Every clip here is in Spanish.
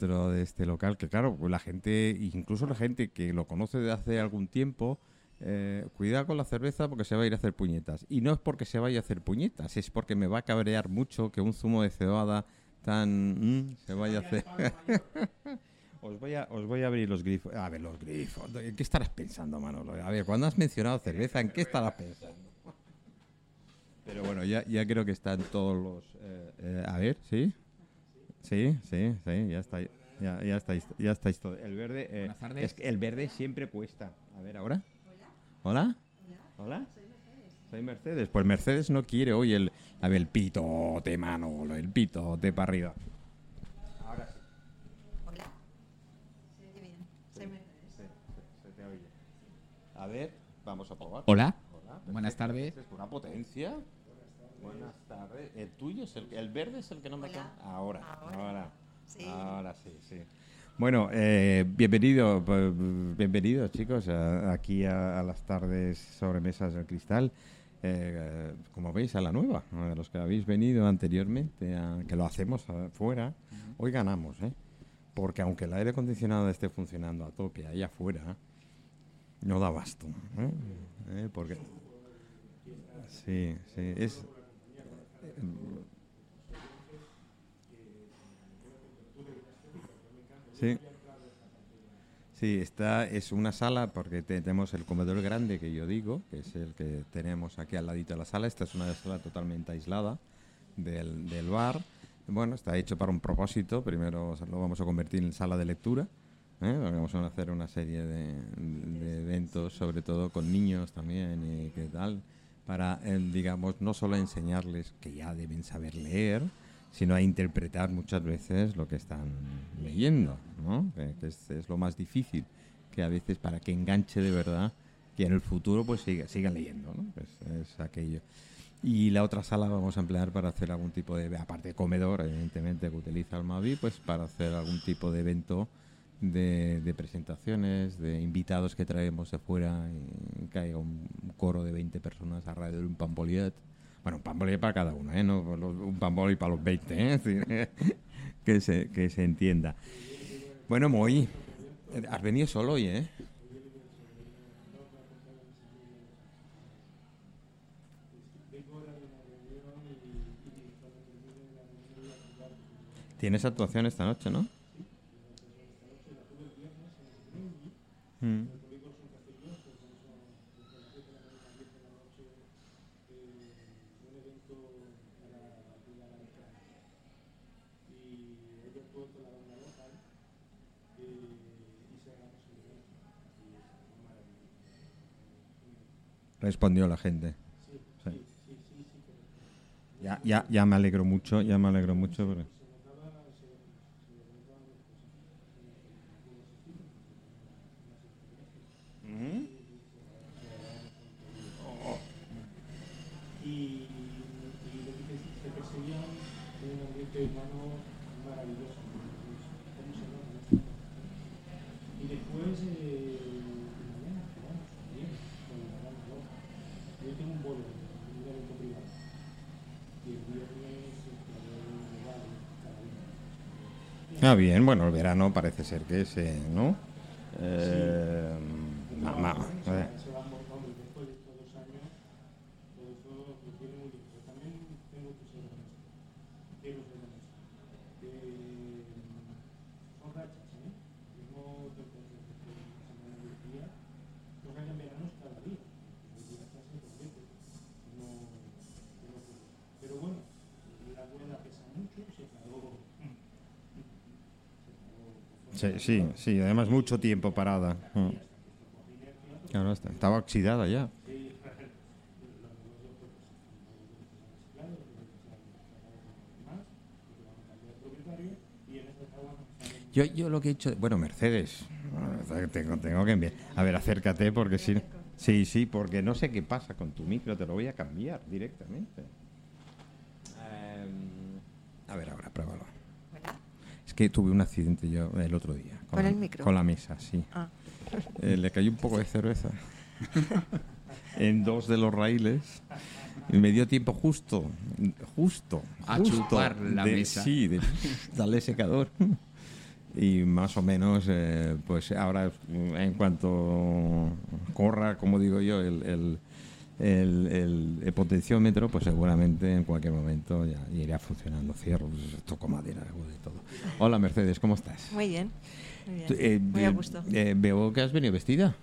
dentro de este local, que claro, la gente, incluso la gente que lo conoce de hace algún tiempo, eh, cuidado con la cerveza porque se va a ir a hacer puñetas. Y no es porque se vaya a hacer puñetas, es porque me va a cabrear mucho que un zumo de cebada tan... mm, se vaya a hacer... Os voy, a, os voy a abrir los grifos. A ver, los grifos. ¿En qué estarás pensando, Manolo? A ver, cuando has mencionado cerveza, ¿en qué estarás pensando? Pero bueno, ya, ya creo que están todos los... eh, eh, a ver, ¿sí? Sí, sí, sí, ya está. Ya, ya estáis, ya estáis todo. El verde, eh, Buenas tardes. es que el verde siempre cuesta. A ver, ahora. Hola. Hola. Soy Mercedes. Pues Mercedes no quiere hoy el, a ver, el pitote, Manolo, el pitote para arriba. Ahora sí. Hola. Se oye bien. Soy Mercedes. Sí, se, se te oye. A ver, vamos a probar. Hola. Hola, Buenas tardes. Es una potencia. Buenas tardes. El tuyo es el, el verde es el que no me Hola. Ahora, ahora, Ahora. Sí. ahora sí, sí. Bueno, eh, bienvenido, pues, bienvenidos chicos a- aquí a, a las tardes sobremesas del cristal. Eh, como veis, a la nueva, a los que habéis venido anteriormente, a- que lo hacemos afuera, hoy ganamos, ¿eh? Porque aunque el aire acondicionado esté funcionando a tope allá afuera, no da abasto. ¿eh? ¿Eh? Porque. Sí, sí, es. Sí. Sí, esta es una sala porque te- tenemos el comedor grande que yo digo, que es el que tenemos aquí al ladito de la sala. Esta es una sala totalmente aislada del, del bar. Bueno, está hecho para un propósito. Primero lo vamos a convertir en sala de lectura. ¿eh? Vamos a hacer una serie de, eventos, sobre todo con niños también qué tal, para, eh, digamos, no solo enseñarles que ya deben saber leer, sino a interpretar muchas veces lo que están leyendo, ¿no? Que, es lo más difícil, que a veces para que enganche de verdad, que en el futuro pues siga, sigan leyendo, ¿no? Pues es aquello. Y la otra sala vamos a emplear para hacer algún tipo de, aparte de comedor, evidentemente, que utiliza el Mavi, pues para hacer algún tipo de evento de, de presentaciones, de invitados que traemos de fuera, y haya un coro de 20 personas alrededor de un pampoliet. Bueno, un pampoliet para cada uno, ¿eh? No un pampoliet para los 20, ¿eh? Que, se, que se entienda. Bueno, Moy, has venido solo hoy, ¿eh? Tienes actuación esta noche, ¿no? Mm. Respondió la gente. Ya, ya, ya me alegro mucho, ya me alegro mucho. porque- Ujú. y, y lo que se, se percibía un ambiente humano maravilloso. ¿Cómo se llama? Y después, eh, mañana jugamos también con la banda loca. Yo tengo un bolo, un evento privado. Y el viernes estaré en el bar, cada Ah, bien, bueno, el verano parece ser que es, ¿no? Eh, ma- ma- eh, Se va vamos, después de estos dos años, todo eso lo tiene muy bien. Pero también tengo que ser honesto. Quiero ser honesto. Eh, son rachas, ¿eh? Yo no te puedo decir que una semana de día, los años veranos cada día. Hay días que hacen dos veces. No, no lo puedo. Pero bueno, la rueda pesa mucho, se acabó. Sí, sí, sí, además mucho tiempo parada. Mm. Estaba oxidada ya. Yo, yo lo que he hecho, bueno, Mercedes, tengo, tengo que enviar. A ver, acércate porque si, sí, sí, porque no sé qué pasa con tu micro, te lo voy a cambiar directamente. Em, a ver, ahora pruébalo. Hola. Es que tuve un accidente yo el otro día. ¿Con la- el micro? Con la mesa, sí. Ah, Eh, le cayó un poco de cerveza en dos de los raíles y me dio tiempo justo, justo, A justo chupar la de- mesa. Sí, de darle secador. y más o menos, eh, pues ahora en cuanto corra, como digo yo, el, el, el, el potenciómetro, pues seguramente en cualquier momento ya irá funcionando. Cierro, pues, toco madera, hago de todo. Hola Mercedes, ¿cómo estás? Muy bien. Muy, bien. Eh, Muy a eh, gusto. eh, veo que has venido vestida.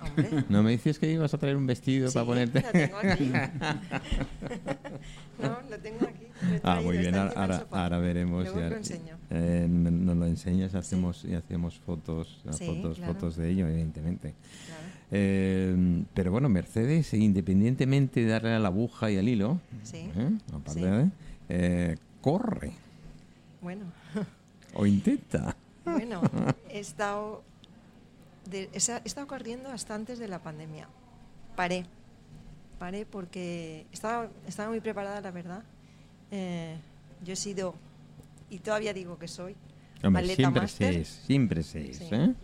Hombre. ¿No me dices que ibas a traer un vestido Sí, para ponerte? lo tengo aquí. no, lo tengo aquí. lo Ah, muy bien, ahora, ahora, ahora veremos. Luego lo ahora- enseño. eh, nos lo enseñas hacemos, y hacemos fotos, Sí, fotos, claro. fotos de ello, evidentemente. Claro. Eh, pero bueno, Mercedes, independientemente de darle a la aguja y al hilo, Sí, ¿eh? aparte sí. de, eh, corre Bueno, o intenta. bueno, he estado, de- he estado corriendo hasta antes de la pandemia. Paré, paré porque estaba, estaba muy preparada, la verdad. Eh, yo he sido, y todavía digo que soy, Hombre, siempre se es, siempre se es, Sí. ¿eh?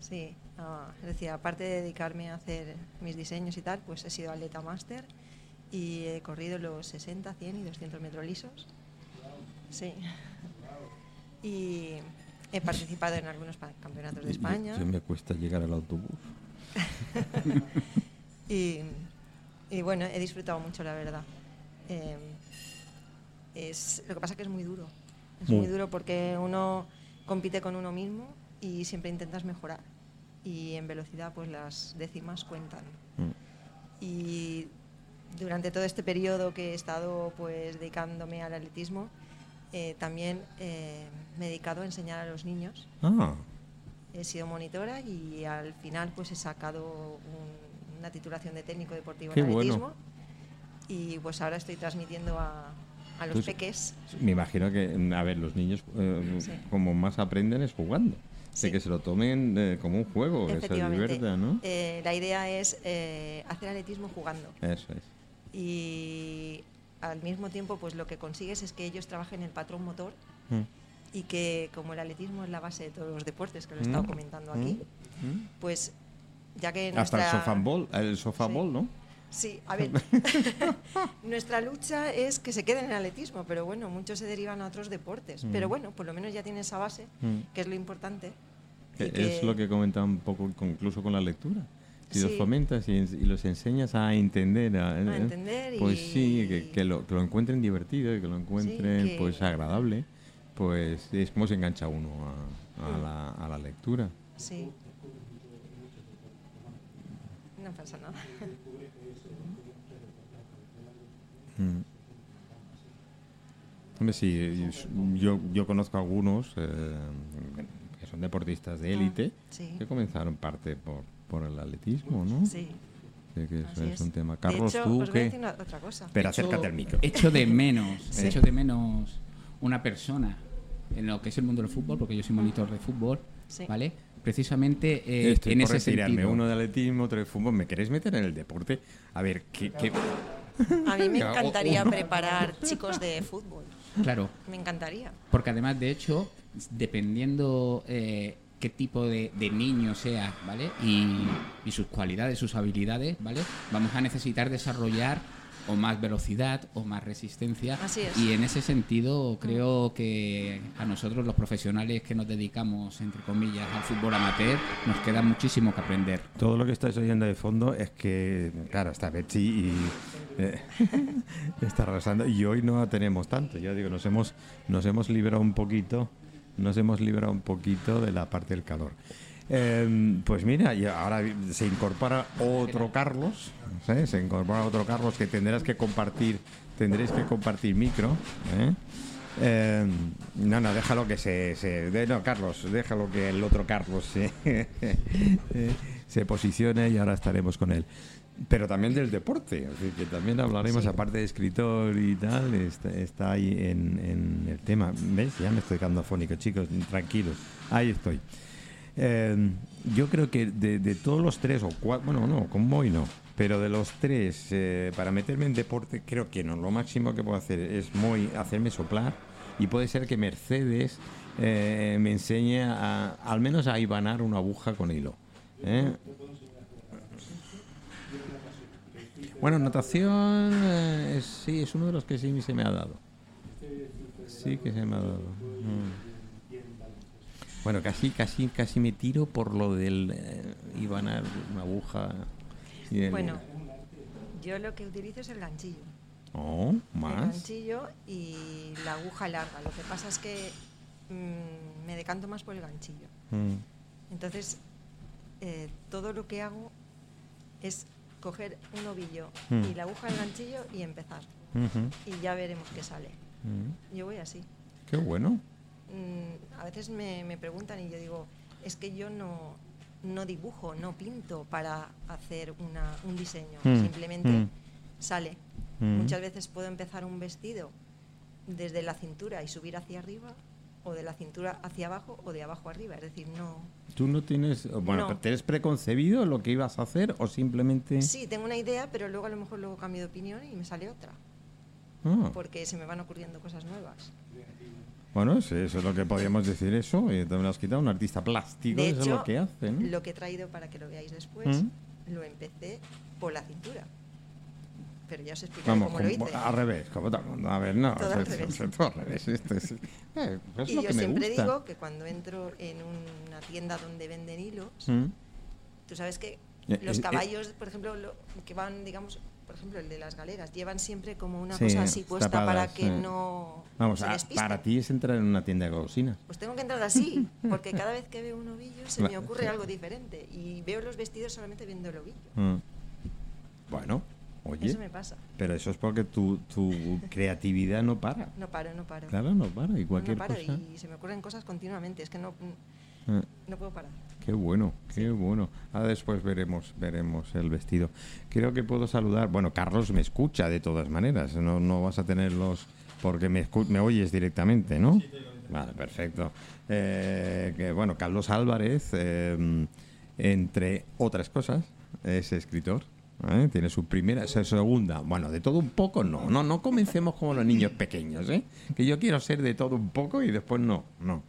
Sí, ah, es decir, aparte de dedicarme a hacer mis diseños y tal, pues he sido atleta máster y he corrido los 60, 100 y 200 metros lisos. Sí. Y he participado en algunos campeonatos de España. yo me cuesta llegar al autobús. Y, y bueno, he disfrutado mucho, la verdad. Eh, es, lo que pasa es que es muy duro. Es Muy. muy duro porque uno compite con uno mismo y siempre intentas mejorar. Y en velocidad, pues las décimas cuentan. Mm. Y durante todo este periodo que he estado pues dedicándome al atletismo, eh, también eh, me he dedicado a enseñar a los niños. Ah, He sido monitora y al final pues he sacado un- una titulación de técnico deportivo Qué en bueno. atletismo y pues ahora estoy transmitiendo a, a los Pues- peques. me imagino que, a ver, los niños eh, Sí. como más aprenden es jugando. Sí. De que se lo tomen eh, como un juego, que se diviertan, ¿no? Eh, la idea es eh, hacer atletismo jugando Eso es. y al mismo tiempo pues lo que consigues es que ellos trabajen el patrón motor Mm. y que como el atletismo es la base de todos los deportes, que lo he estado Mm. comentando aquí, Mm. pues ya que Hasta el nuestra- sofambol, el sofabol, Sí. ¿no? Sí, a ver, nuestra lucha es que se queden en el atletismo, pero bueno, muchos se derivan a otros deportes. Mm. Pero bueno, por lo menos ya tiene esa base, Mm. que es lo importante. Es que- lo que comentaba un poco incluso con la lectura. Si los Sí. fomentas y, y los enseñas a entender, a, A entender pues y- sí, que, que lo, que lo encuentren divertido y que lo encuentren que- pues agradable, pues es como se engancha uno a, a Mm. la, a la lectura. Sí. No pasa nada. Mm. Hombre, sí, yo, yo conozco algunos eh, que son deportistas de élite Ah, sí. que comenzaron parte por, por el atletismo, ¿no? Sí. Sí, que eso así es, un tema. De Carlos, hecho, tú voy a qué. decir una- otra cosa. Pero Echo- acércate al micro. Echo de menos, Sí. echo de menos una persona en lo que es el mundo del fútbol, porque yo soy monitor de fútbol, Sí. ¿vale? Precisamente eh, Estoy en por ese retirarme, sentido. uno de atletismo, otro de fútbol. ¿Me queréis meter en el deporte? A ver, ¿qué, qué- A mí me O- o- encantaría preparar chicos de fútbol. Claro, Me encantaría. porque además, de hecho, dependiendo eh, qué tipo de, de niño sea, ¿vale? Y, y sus cualidades, sus habilidades, ¿vale? Vamos a necesitar desarrollar o más velocidad o más resistencia. Así es. Y en ese sentido creo que a nosotros los profesionales que nos dedicamos, entre comillas, al fútbol amateur, nos queda muchísimo que aprender. Todo lo que estáis oyendo de fondo es que, claro, está Betsy y eh, está arrasando. Y hoy no tenemos tanto. Ya digo, nos hemos, nos hemos librado un poquito, nos hemos librado un poquito de la parte del calor. Eh, pues mira, y ahora se incorpora otro Carlos, ¿eh? se incorpora otro Carlos que tendrás que compartir, tendréis que compartir micro. ¿eh? Eh, no, no, déjalo que se, se de- no, Carlos, déjalo que el otro Carlos se, se posicione y ahora estaremos con él. Pero también del deporte, decir, que también hablaremos, Sí. aparte de escritor y tal, está, está ahí en, en el tema. ¿Ves? Ya me estoy quedando afónico, chicos, tranquilos. Ahí estoy. Eh, yo creo que de, de todos los tres, o cuatro, bueno, no, con Moy no, pero de los tres, eh, para meterme en deporte, creo que no, lo máximo que puedo hacer es Moy hacerme soplar y puede ser que Mercedes eh, me enseñe a, al menos a ibanar una aguja con hilo. ¿eh? Bueno, natación, eh, sí, es uno de los que sí se me ha dado. Sí que se me ha dado. Mm. Bueno, casi, casi, casi me tiro por lo del eh, iban a una aguja. el- Bueno, yo lo que utilizo es el ganchillo. Oh, El más. ganchillo y la aguja larga. Lo que pasa es que mm, me decanto más por el ganchillo. Mm, Entonces, eh, todo lo que hago es coger un ovillo Mm. y la aguja del ganchillo y empezar. Y ya veremos qué sale. mm. Yo voy así. Qué bueno. Mm, a veces me, me preguntan y yo digo, es que yo no, no dibujo, no pinto para hacer una- un diseño. Mm, Simplemente mm. sale. Mm. Muchas veces puedo empezar un vestido desde la cintura y subir hacia arriba, o de la cintura hacia abajo, o de abajo arriba. Es decir, no. ¿Tú no tienes, bueno, No. ¿tienes preconcebido lo que ibas a hacer o simplemente... Sí, tengo una idea, pero luego a lo mejor luego cambio de opinión y me sale otra, Ah, porque se me van ocurriendo cosas nuevas. Bueno, sí, eso es lo que podríamos decir eso. Y me lo has quitado un artista plástico, De eso es hecho, lo que hace, ¿no? lo que he traído para que lo veáis después, Mm. lo empecé por la cintura. Pero ya os explicaré Vamos, cómo lo hice. al revés, como mundo. A ver, no, Todo al es- es- revés. es todo al revés. Esto es, eh, es y lo yo que me siempre gusta. digo que cuando entro en una tienda donde venden hilos, Mm. tú sabes que Eh, los eh, caballos, por ejemplo, lo- que van, digamos, por ejemplo, el de las galeras, llevan siempre como una Sí, cosa así puesta para que sí. no Vamos, se para ti es entrar en una tienda de golosinas. Pues tengo que entrar así, porque cada vez que veo un ovillo se me ocurre algo diferente. Y veo los vestidos solamente viendo el ovillo. Mm. Bueno, oye, Eso me pasa. pero eso es porque tu, tu creatividad no para. No paro, no paro. Claro, no para. Y No, cualquier no paro cosa. y se me ocurren cosas continuamente. Es que no, Ah, no puedo parar. Qué bueno, qué bueno. Ahora después veremos, veremos el vestido. Creo que puedo saludar. Bueno, Carlos me escucha de todas maneras. No, no vas a tenerlos porque me, escu- me oyes directamente, ¿no? Vale, perfecto. Eh, que, bueno, Carlos Álvarez, eh, entre otras cosas, es escritor. ¿eh? Tiene su primera, su segunda, bueno, de todo un poco, no, no, no comencemos como los niños pequeños, ¿eh? que yo quiero ser de todo un poco y después no, no.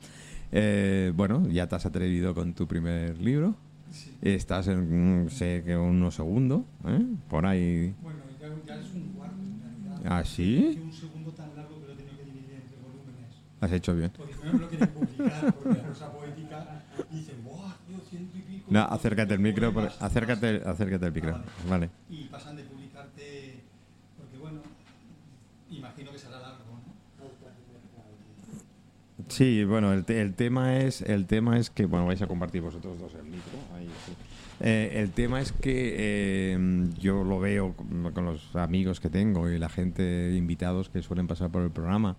Eh, bueno, ya te has atrevido con tu primer libro, estás en, mm, sé que uno segundo, ¿eh? por ahí, Bueno, ya, ya es un cuarto en realidad. ¿Ah, sí? Un segundo tan largo que lo he tenido que dividir entre volúmenes. has hecho bien. Porque me lo quieren publicar, porque la cosa poética dicen, ¡buah, tío, ciento y pico! No, acércate al micro, por- acércate, acércate al micro, Ah, vale. Y pasan de publicarte, porque bueno, imagino que será largo, ¿no? Sí, bueno, el, el tema es el tema es que bueno vais a compartir vosotros dos el micro. ahí, sí. Eh, el tema es que eh, yo lo veo con, con los amigos que tengo y la gente invitados que suelen pasar por el programa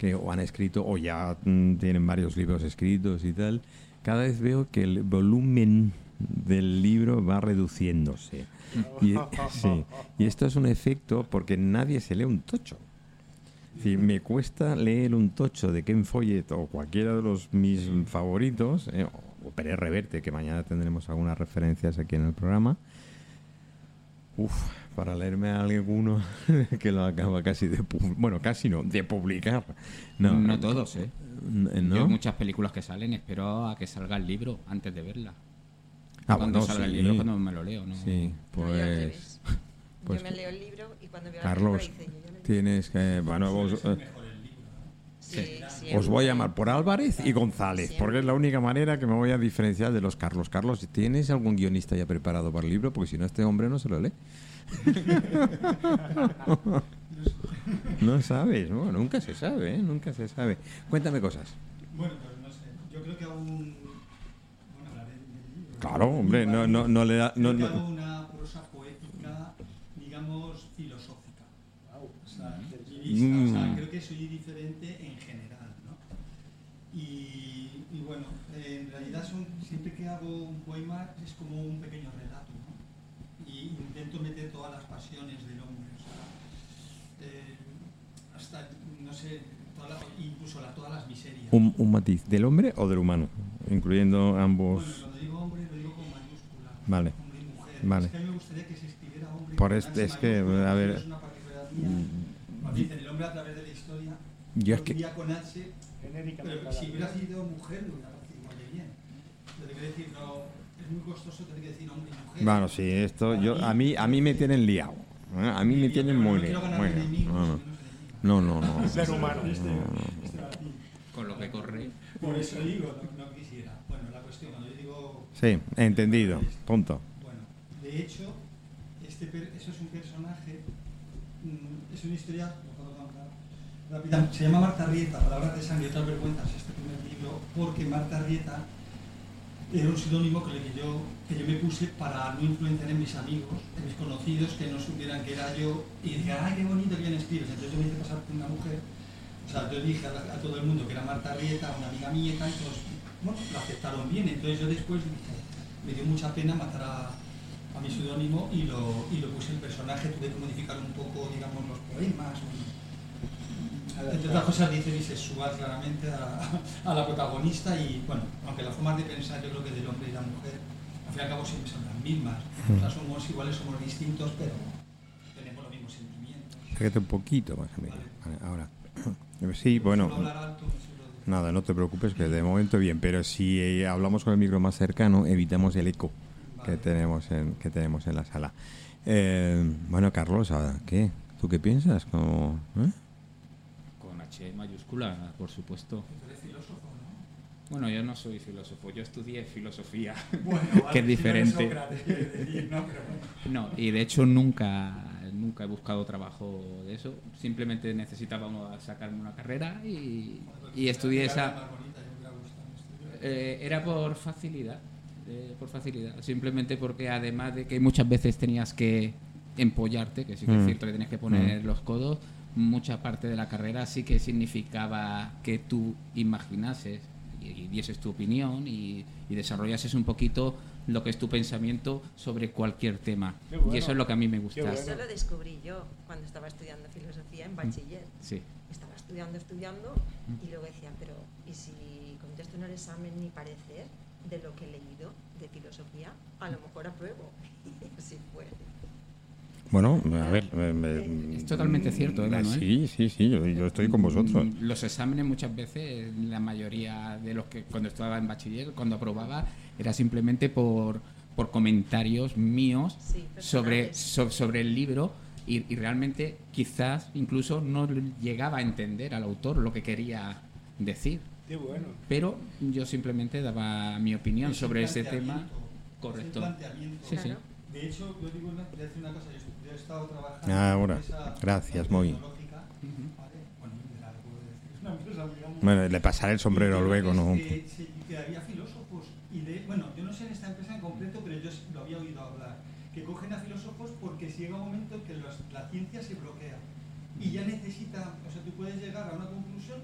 que o han escrito o ya mm, tienen varios libros escritos y tal. Cada vez veo que el volumen del libro va reduciéndose. Y, sí, y esto es un efecto porque nadie se lee un tocho. Es decir, me cuesta leer un tocho de Ken Follett o cualquiera de los mis favoritos, eh, o Pérez Reverte, que mañana tendremos algunas referencias aquí en el programa. Uf, para leerme a alguno que lo acaba casi de... Bueno, casi no, de publicar. No, No, todos, ¿eh? Yo ¿No? muchas películas que salen espero a que salga el libro antes de verla. Ah, cuando bueno, salga el libro cuando me lo leo, ¿no? Sí, No, yo pues... pues- yo me leo el libro y cuando veo Carlos, la película dice, yo tienes que... Bueno, vos, eh, Sí, Os voy a llamar por Álvarez y González, Siempre. porque es la única manera que me voy a diferenciar de los Carlos. Carlos, ¿tienes algún guionista ya preparado para el libro? Porque si no, este hombre no se lo lee. no sabes, nunca se sabe, ¿eh? nunca se sabe. Cuéntame cosas. Bueno, pues no sé, yo creo que aún... Bueno, hablaré del libro. Claro, hombre, no, no, no le da... No, Creo que no- hago una prosa poética, digamos, filosófica. O o sea, Mm. creo que soy diferente en general, ¿no? Y, y bueno, eh, en realidad son, siempre que hago un poema es como un pequeño relato, ¿no? Y intento meter todas las pasiones del hombre, o sea, eh, hasta, no sé, toda la- incluso la- todas las miserias. un, un matiz, ¿del hombre o del humano? Incluyendo ambos... Bueno, cuando digo hombre lo digo con mayúscula. Vale. Hombre y mujer. Vale. Es que a mí me gustaría que se escribiera hombre. Por este- es que, a ver, Es una particularidad mía. Cuando dicen el hombre a través de la historia, Yo es que- con H, Genéricamente. pero si hubiera sido mujer lo hubiera parecido igual de bien. Pero te quiero decir, no, es muy costoso tener que decir hombre y mujer. Bueno, sí, esto Para yo mí, a mí a mí me tienen liado. ¿eh? A mí me tienen no muy liado. ganar muy liado. enemigos, No, no. No, no, no. Ser humano. Este, este. Con lo que corre. Por eso digo, no, no quisiera. Bueno, la cuestión, cuando yo digo... Sí, entendido. Punto. Bueno, de hecho, este eso es un personaje, es una historia, puedo contar se llama Marta Rieta, Palabras de sangre y otras vergüenzas, este primer libro, porque Marta Rieta era un pseudónimo que, yo, que yo me puse para no influenciar en mis amigos, en mis conocidos, que no supieran que era yo, y dijeran, ay, qué bonito, bien escribes. Entonces yo me hice pasar por una mujer, o sea, yo dije a, todo el mundo que era Marta Rieta, una amiga mía y tal, bueno, lo aceptaron bien. Entonces yo después me dio mucha pena matar a, a mi pseudónimo y lo, y lo puse el personaje, tuve que modificar un poco, digamos, los poemas. Entre otras cosas dice bisexual claramente a, a la protagonista y bueno, aunque las formas de pensar yo creo que del hombre y la mujer, al fin y al cabo siempre son las mismas. O sea, somos iguales, somos distintos, pero tenemos los mismos sentimientos. Acércate un poquito más, amigo. Vale, ahora. Sí, bueno. Nada, no te preocupes, que de momento bien, pero si eh, hablamos con el micro más cercano, evitamos el eco que tenemos en, que tenemos en la sala. Eh, bueno, Carlos, ¿a ¿qué? ¿Tú qué piensas? Como, ¿eh? Con H mayúscula, por supuesto. Tú eres filósofo, ¿no? Bueno, yo no soy filósofo, yo estudié filosofía. Bueno, Que es si no eres diferente. Decir, ¿no? Pero bueno. No, y de hecho nunca, nunca he buscado trabajo de eso. Simplemente necesitaba sacarme una carrera y, y estudié La esa. más bonita, yo me hubiera gustado estudiar. Eh, era por facilidad, eh, por facilidad. Simplemente porque además de que muchas veces tenías que empollarte, que sí que Mm. es cierto que tenías que poner los codos, mucha parte de la carrera sí que significaba que tú imaginases y, y dieses tu opinión y, y desarrollases un poquito lo que es tu pensamiento sobre cualquier tema. Bueno. Y eso es lo que a mí me gusta. bueno. Eso lo descubrí yo cuando estaba estudiando filosofía en bachiller. Sí. Estaba estudiando, estudiando y luego decía, pero ¿y si contesto en el examen mi parecer de lo que he leído de filosofía? A lo mejor apruebo. Y así fue. Bueno, a ver. eh, Es totalmente cierto, ¿eh, Manuel? Sí, sí, sí, yo, yo estoy con vosotros. Mm, Los exámenes muchas veces, la mayoría de los que cuando estaba en bachiller, cuando aprobaba, era simplemente por, por comentarios míos Sí, sobre, so- sobre el libro y, y realmente quizás incluso no llegaba a entender al autor lo que quería decir. Qué bueno. Pero yo simplemente daba mi opinión Es sobre ese tema. Correcto. es. Sí, sí. De hecho, yo digo una, voy a decir una cosa, yo, yo he estado trabajando Ah, en ahora. una empresa Gracias, Moy. tecnológica, ¿vale? Bueno, es una empresa muy. Bueno, le pasaré el sombrero Y luego, ¿no? Que, se- que había filósofos, y de, bueno, yo no sé en esta empresa en concreto, pero yo lo había oído hablar, que cogen a filósofos porque si llega un momento en que los- la ciencia se bloquea y ya necesita, o sea, tú puedes llegar a una conclusión,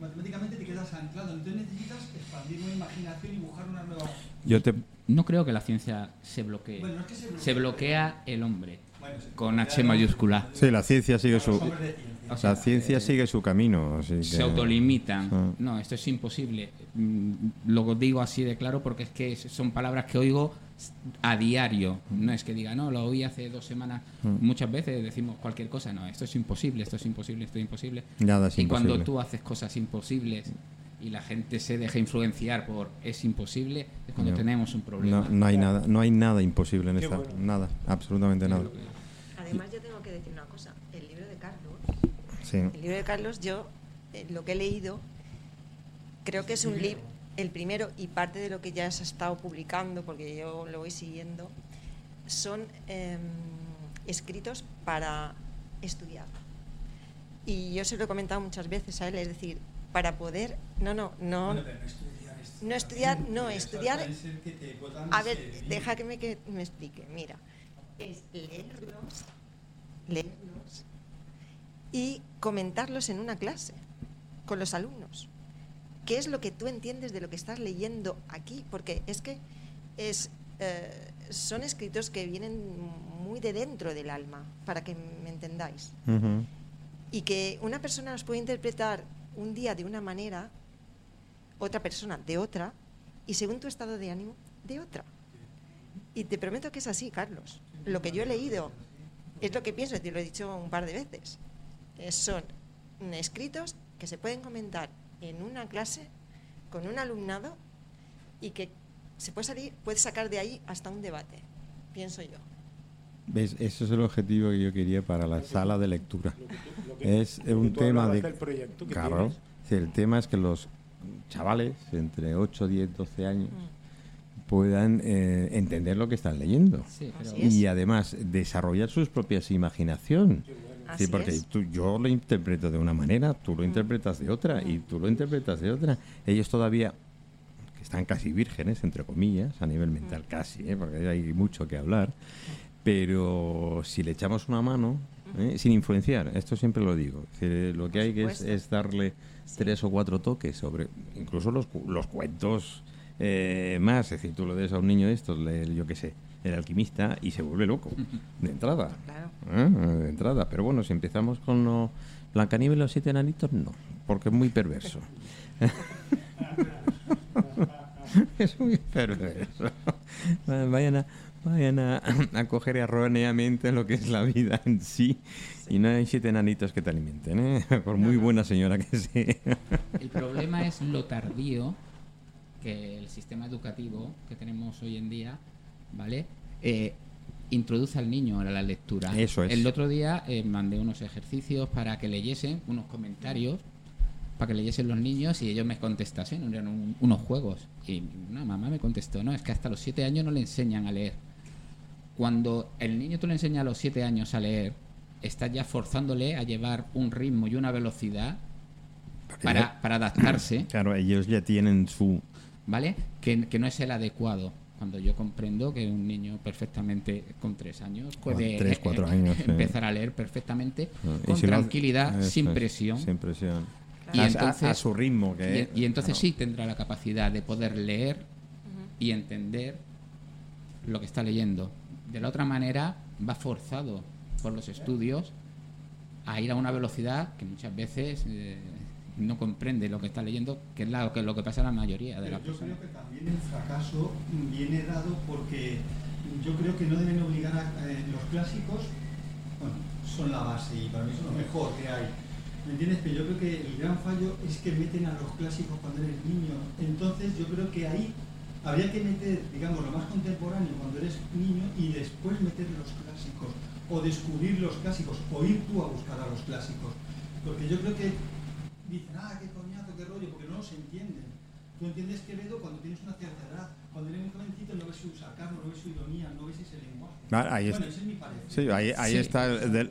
matemáticamente te quedas anclado, entonces necesitas expandir una imaginación y buscar una nueva... Yo te. No creo que la ciencia se bloquee. Bueno, no es que se bloquee. Se bloquea el hombre. Bueno, con H mayúscula. Sí, la ciencia sigue su. O sea, La ciencia sigue su camino. así que- se autolimitan. Ah. No, esto es imposible. Mm, Lo digo así de claro porque es que son palabras que oigo a diario. No es que diga, no, lo oí hace dos semanas. Mm. Muchas veces decimos cualquier cosa. No, esto es imposible, esto es imposible, esto es imposible. Nada es y cuando imposible. tú haces cosas imposibles y la gente se deja influenciar por es imposible, es cuando No. tenemos un problema. No, no hay nada, no hay nada imposible en Qué esta, bueno. nada, absolutamente nada. Además, yo tengo que decir una cosa. El libro de Carlos, Sí. el libro de Carlos, yo eh, lo que he leído, creo que es un libro, el primero y parte de lo que ya se ha estado publicando, porque yo lo voy siguiendo, son em, escritos para estudiar. Y yo se lo he comentado muchas veces a él, es decir, para poder, no, no, no, no estudiar, es- no estudiar, no, estudiar- que A ver, servir. déjame que me explique. Mira, es leerlos, leerlos y comentarlos en una clase con los alumnos. ¿Qué es lo que tú entiendes de lo que estás leyendo aquí? Porque es que es, eh, son escritos que vienen muy de dentro del alma, para que me entendáis. Y que una persona los puede interpretar un día de una manera, otra persona de otra, y según tu estado de ánimo, de otra. Y te prometo que es así, Carlos. Lo que yo he leído es lo que pienso, te lo he dicho un par de veces. Eh, son escritos que se pueden comentar en una clase con un alumnado y que se puede salir, puedes sacar de ahí hasta un debate, pienso yo. ¿Ves? Ese es el objetivo que yo quería para la sala de lectura. lo que tú- lo que- Es lo un tema de... del proyecto que Claro. Sí, el tema es que los chavales entre 8, 10, 12 años Mm. puedan eh, entender lo que están leyendo. Sí, es. Y además desarrollar sus propias imaginación. Así Sí, porque tú- yo lo interpreto de una manera, tú lo interpretas de otra y tú lo interpretas de otra. Ellos todavía, que están casi vírgenes, entre comillas, a nivel mental casi, ¿eh? porque hay mucho que hablar, pero si le echamos una mano, ¿eh? sin influenciar, esto siempre lo digo, que lo que hay que es, darle tres o cuatro toques sobre incluso los, los cuentos eh, más, es decir, tú lo des a un niño de estos, le- yo qué sé, el alquimista y se vuelve loco, de entrada. Claro. Ah, de entrada. Pero bueno, si empezamos con lo Blancanieves y los siete enanitos, no, porque es muy perverso. es muy perverso. Vayan a, vayan a, a coger erróneamente lo que es la vida en sí. Y no hay siete enanitos que te alimenten, ¿eh? por muy buena señora que sea. El problema es lo tardío que el sistema educativo que tenemos hoy en día, ¿vale? Eh, introduce al niño a la lectura. Eso es. El otro día eh, mandé unos ejercicios para que leyesen, unos comentarios, para que leyesen los niños y ellos me contestasen, eran un- unos juegos. Y una mamá me contestó, no, es que hasta los siete años no le enseñan a leer. Cuando el niño tú le enseñas a los siete años a leer, estás ya forzándole a llevar un ritmo y una velocidad para, para adaptarse, Claro, ellos ya tienen su... ¿vale? Que, que no es el adecuado. Cuando yo comprendo que un niño perfectamente con tres años puede tres, cuatro años, sí. empezar a leer perfectamente y con si tranquilidad, sin es, presión. Sin presión. Y a, a- entonces- a su ritmo. Que, Y, y entonces claro. sí tendrá la capacidad de poder leer y entender lo que está leyendo. De la otra manera, va forzado por los estudios a ir a una velocidad que muchas veces eh, no comprende lo que está leyendo, que es la- que lo que pasa a la mayoría de las yo personas. creo que también el fracaso viene dado porque yo creo que no deben obligar a eh, los clásicos, bueno, son la base y para mí son lo mejor que hay. ¿Me entiendes? Pero yo creo que el gran fallo es que meten a los clásicos cuando eres niño. Entonces yo creo que ahí habría que meter, digamos, lo más contemporáneo cuando eres niño y después meter los clásicos o descubrir los clásicos o ir tú a buscar a los clásicos. Porque yo creo que dicen, ah, qué coñazo, qué rollo, porque no los entienden. Tú entiendes Quevedo cuando tienes una cierta edad. Cuando eres un jovencito no ves su sarcasmo, no ves su ironía, no ves ese lenguaje. Ah, ahí bueno, está. ese es mi parecer. Sí, ahí, ahí Sí. está el del-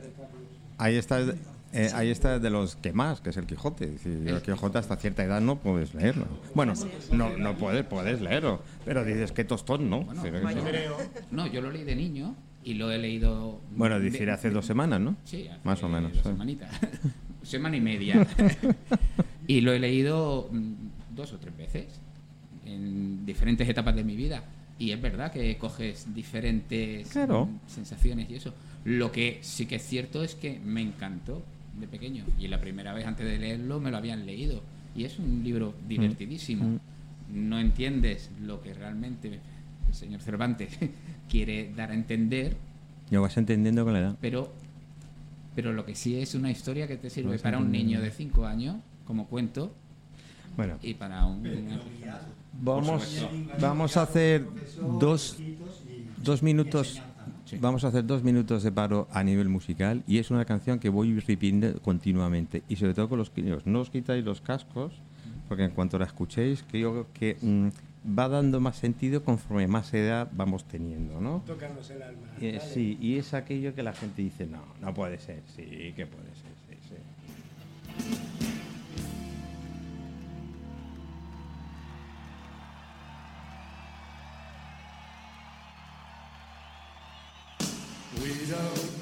ahí está el- eh, ahí está de los que más, que es el Quijote. Es decir, el Quijote hasta cierta edad no puedes leerlo. Bueno, no, no puedes, puedes leerlo, pero dices que tostón, ¿no? Bueno, eso- No, yo lo leí de niño y lo he leído. bueno, de- decir hace dos semanas, ¿no? Sí, hace Más o menos, Dos sí. semanitas. Semana y media. y lo he leído mm, dos o tres veces en diferentes etapas de mi vida. Y es verdad que coges diferentes Claro. mm, sensaciones y eso. Lo que sí que es cierto es que me encantó de pequeño. Y la primera vez antes de leerlo me lo habían leído. Y es un libro divertidísimo. Mm. No entiendes lo que realmente el señor Cervantes quiere dar a entender, Lo vas entendiendo con la edad. pero pero lo que sí es una historia que te sirve para un niño de 5 años como cuento Bueno, y para un una guiado. vamos, vamos a hacer dos, dos minutos. Vamos a hacer dos minutos de paro a nivel musical y es una canción que voy repitiendo continuamente y sobre todo con los niños. No os quitáis los cascos porque en cuanto la escuchéis creo que mm, va dando más sentido conforme más edad vamos teniendo, ¿no? Tocarnos el alma. Eh, sí, y es aquello que la gente dice, no, no puede ser, sí, que puede ser, sí, sí. We don't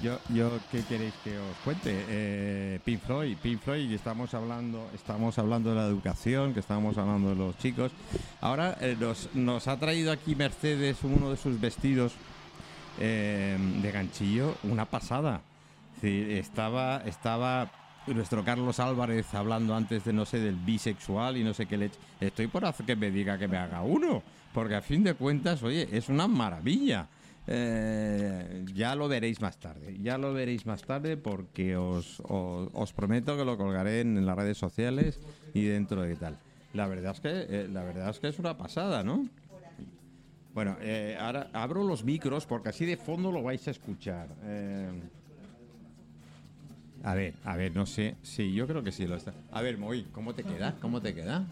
Yo, yo, ¿qué queréis que os cuente? Eh, Pink Floyd, Pink Floyd, estamos hablando, estamos hablando de la educación, que estamos hablando de los chicos. Ahora eh, nos, nos ha traído aquí Mercedes uno de sus vestidos eh, de ganchillo, una pasada. Estaba, estaba nuestro Carlos Álvarez hablando antes de no sé del bisexual y no sé qué le estoy por hacer que me diga que me haga uno porque a fin de cuentas oye es una maravilla Eh, ya lo veréis más tarde ya lo veréis más tarde porque os, os, os prometo que lo colgaré en, en las redes sociales y dentro de tal la verdad es que eh, la verdad es que es una pasada no bueno eh, ahora abro los micros porque así de fondo lo vais a escuchar Eh, a ver, a ver, no sé. Sí, yo creo que sí lo está. A ver, Moy, ¿cómo te queda? ¿Cómo te queda?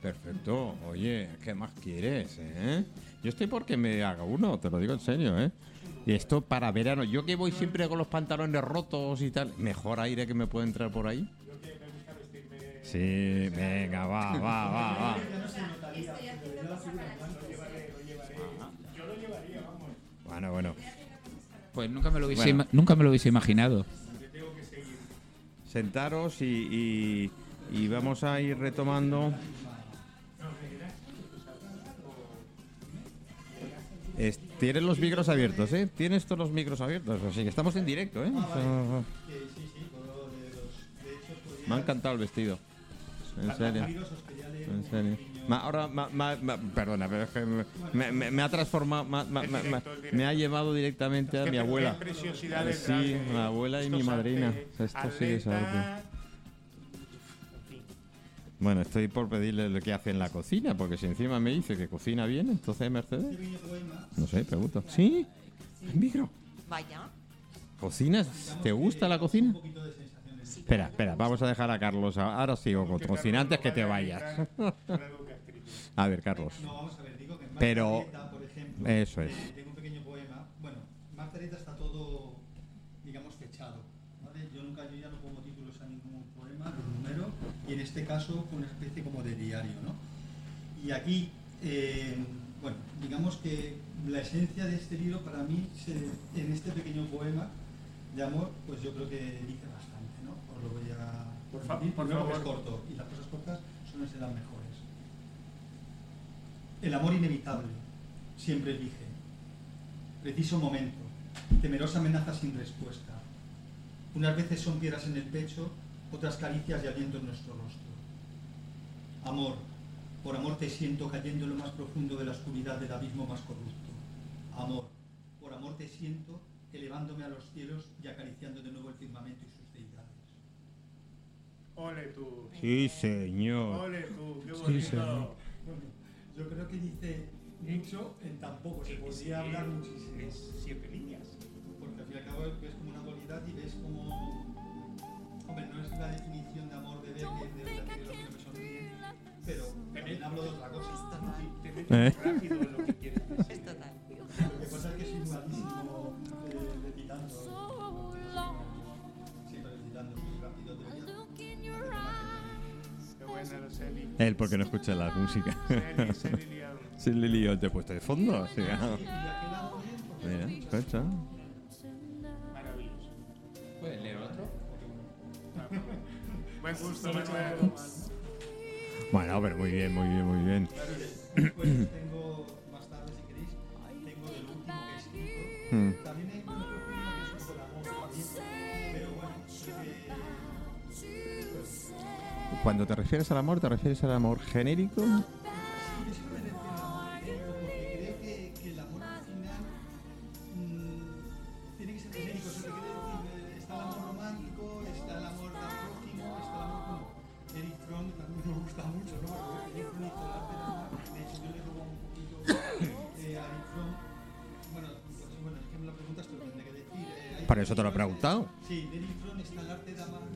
Perfecto. Oye, ¿qué más quieres, eh? Yo estoy porque me haga uno, te lo digo en serio, ¿eh? Y esto para verano. Yo que voy siempre con los pantalones rotos y tal. Mejor aire que me puede entrar por ahí. Sí, venga, va, va, va, va. Bueno, bueno. Pues nunca me lo hubiese, Bueno. ima- nunca me lo hubiese imaginado. Sentaros y, y- y vamos a ir retomando. Es- tienes los micros abiertos, ¿eh? Tienes todos los micros abiertos, así que estamos en directo, ¿eh? Que sí, sí, todo de los- de hecho, podría- Me ha encantado el vestido. En serio. En serio. Ma- ahora, ma- ma- ma- perdona, pero es que me, me- me- me ha transformado, ma- ma- ma- ma- me ha llevado directamente a mi abuela. Sí, mi abuela y mi madrina. Esto sí es arte. Bueno, estoy por pedirle lo que hace en la cocina, porque si encima me dice que cocina bien, entonces Mercedes. No sé, pregunto. ¿Sí? ¿El micro? Vaya. ¿Cocinas? ¿Te gusta la cocina? Espera, espera, vamos a dejar a Carlos. Ahora sigo con cocina antes que te vayas. A ver, Carlos. No, vamos a ver, digo que en Marta Pero- Eso es. eh, tengo un pequeño poema. Bueno, Marta Arieta está todo, digamos, fechado. ¿vale? Yo nunca, yo ya no pongo títulos a ningún poema, los numero, y en este caso una especie como de diario, ¿no? Y aquí, eh, bueno, digamos que la esencia de este libro para mí, se- en este pequeño poema de amor, pues yo creo que dice bastante, ¿no? Os lo voy a... Por fa- por favor. es corto, y las cosas cortas suelen ser las mejores. El amor inevitable, siempre elige. Preciso momento, temerosa amenaza sin respuesta. Unas veces son piedras en el pecho, otras caricias y aliento en nuestro rostro. Amor, por amor te siento cayendo en lo más profundo de la oscuridad del abismo más corrupto. Amor, por amor te siento elevándome a los cielos y acariciando de nuevo el firmamento y sus deidades. Ole tú. Sí, señor. Ole tú. Qué Sí, bonito. señor. Yo creo que dice mucho en tan poco, se podría hablar muchísimo. Es siete líneas. Porque al fin y al cabo ves como una dualidad y ves como... Hombre, no es la definición de amor de ver que de verdad que me sonríen, pero también hablo de otra cosa. Sí, Te metes ¿Eh? muy rápido en lo que quieres decir. Es total. Lo que pasa es que soy malísimo eh, recitando. Siempre recitando muy rápido. Qué buena la Celi. Él porque no escucha la música. Celi, Celi León. Sí, Lili, yo te he puesto de fondo. Sí, de Mira, escucha. Maravilloso. ¿Puedes leer otro? Buen gusto, Manuel. Bueno, pero muy bien, muy bien, muy bien. Después tengo más tarde, si queréis, tengo del último que escrito. Hmm. También hay que es un poco pero bueno, que Cuando te refieres al amor, ¿te refieres al amor genérico?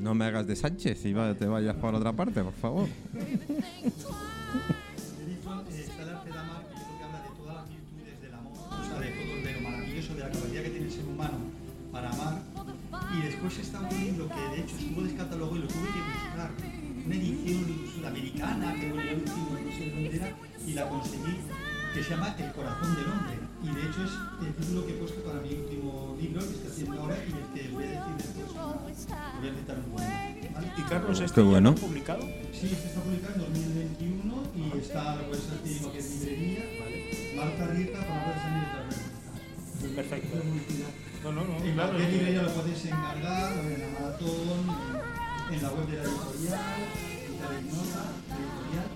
No me hagas de Sánchez y te vayas por otra parte, por favor. Está el el para amar. Y después está un libro que de hecho estuvo descatalogado y lo tuve que buscar, una edición sudamericana que bueno, ya último, no sé dónde era, y la conseguí. que se llama El corazón del hombre. Y de hecho es el título que he puesto para mi último libro, que estoy haciendo ahora y el que voy a decir después. Voy a citar un poema. ¿vale? Y Carlos, ¿este bueno. lo han publicado? Sí, este está publicado en 2021 y está, pues aquí digo que es librería. Marta Rieta, palabra de sangre de la Perfecto. No, no, no. En claro, cualquier no. librería lo podéis encargar, en Amazon, en, en la web de la editorial, en la la editorial,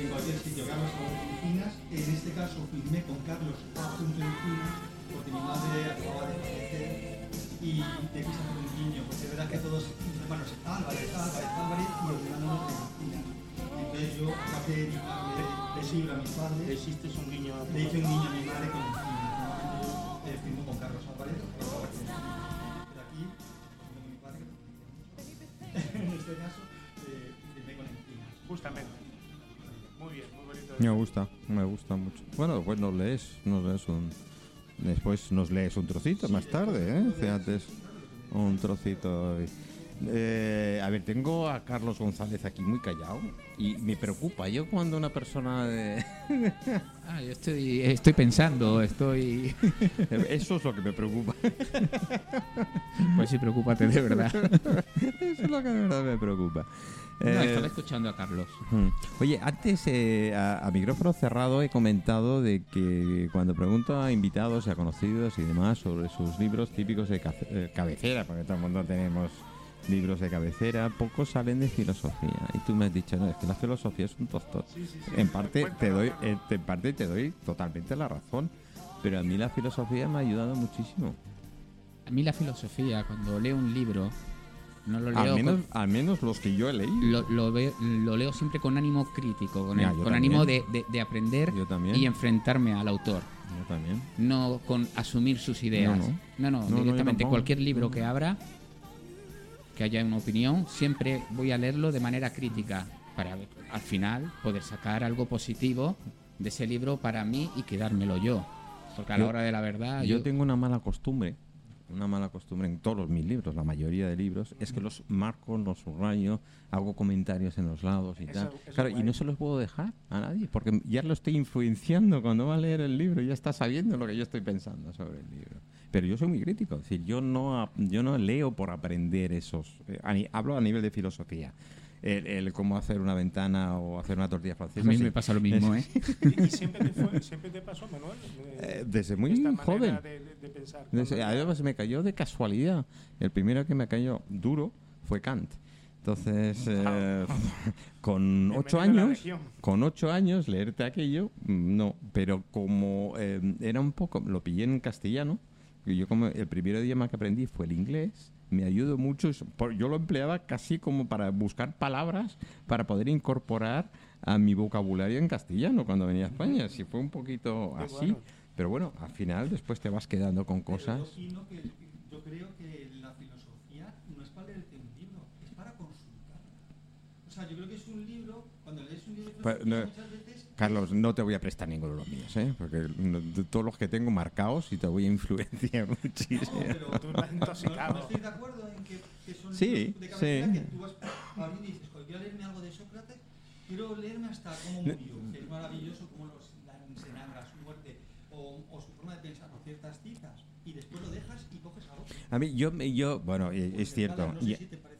en cualquier sitio. Carlos Filipinas. En este caso firmé con Carlos A. Filipinas, porque mi madre acababa de fallecer y te quise hacer un guiño, porque es verdad que todos mis hermanos Álvarez, Álvarez, Álvarez y ordenándonos de Martina. Entonces yo, aparte de el libro a mis Le padres, hiciste un guiño a le hice un guiño a mi madre con. Normalmente yo eh, firmo con Carlos Álvarez, pero ahora que- pero aquí, pues tengo mi padre en este caso, eh, firmé con Encinas. Justamente. Muy bien, muy bonito. Me gusta, me gusta mucho. Bueno, después nos lees, nos lees un... Después nos lees un trocito más tarde, ¿eh? Fíjate, es un trocito. Eh, a ver, tengo a Carlos González aquí muy callado y me preocupa. Yo cuando una persona de... Ah, yo estoy, estoy pensando, estoy... Eso es lo que me preocupa. Pues sí, preocúpate de verdad. Eso es lo que de verdad me preocupa. No, Eh, estaba escuchando a Carlos. Oye, antes eh, a, a micrófono cerrado he comentado de que cuando pregunto a invitados y a conocidos y demás sobre sus libros típicos de cafe- eh, cabecera, porque todo el mundo tenemos libros de cabecera, pocos salen de filosofía. Y tú me has dicho, no, es que la filosofía es un tostón. Sí, sí, sí. En parte te doy, eh, en parte te doy totalmente la razón, pero a mí la filosofía me ha ayudado muchísimo. A mí la filosofía, cuando leo un libro, no lo Al leo menos, con- al menos los que yo he leído. lo, lo leo siempre con ánimo crítico, con, Ya, el- con ánimo de, de- de aprender y enfrentarme al autor. Yo también. No con asumir sus ideas. No, No, no, directamente. cualquier libro que abra, que haya una opinión, siempre voy a leerlo de manera crítica para al final poder sacar algo positivo de ese libro para mí y quedármelo yo. Porque a la Yo- hora de la verdad, Yo yo, tengo una mala costumbre, una mala costumbre en todos mis libros, la mayoría de libros, es que los marco, los subrayo, hago comentarios en los lados y Eso- tal. eso Claro, y no se los puedo dejar a nadie, porque ya lo estoy influenciando cuando va a leer el libro, ya está sabiendo lo que yo estoy pensando sobre el libro. Pero yo soy muy crítico, es decir, yo no, yo no leo por aprender esos, eh, hablo a nivel de filosofía. El, el cómo hacer una ventana o hacer una tortilla a francesa. mí sí. me pasa lo mismo, ¿eh? ¿Y y siempre te, fue, siempre te pasó, Manuel? Eh, Eh, desde muy esta manera joven. De, de- de pensar. Desde- además me cayó de casualidad. El primero que me cayó duro fue Kant. Entonces, eh, con ocho a años, con ocho años leerte aquello, mm, no. Pero como eh, era un poco, lo pillé en castellano. Y yo como el primer idioma que aprendí fue el inglés. Me ayudó mucho. Yo lo empleaba casi como para buscar palabras para poder incorporar a mi vocabulario en castellano cuando venía a España. Si fue un poquito así. bueno. Pero bueno, al final después te vas quedando con cosas. Yo, que, yo creo que la filosofía no es para leerte un libro, es para consultarla. O sea, yo creo que es un libro, cuando lees un libro de Pues, filosofía no, muchas. Carlos, no te voy a prestar ninguno de los míos, ¿eh? Porque no- de todos los que tengo marcados y te voy a influenciar muchísimo. No, pero Tú estás intoxicado. No, no estoy de acuerdo en que, que son Sí, libros de cabecera sí. que tú vas a abrir y dices, "Joder, quiero leerme algo de Sócrates, quiero leerme hasta cómo murió, que es maravilloso cómo los, la enseñanza, su muerte o, o su forma de pensar o ciertas citas y después lo dejas y coges a otro. A mí, yo, me- yo bueno, Porque, es cierto. Carla, No sé y- si te parece...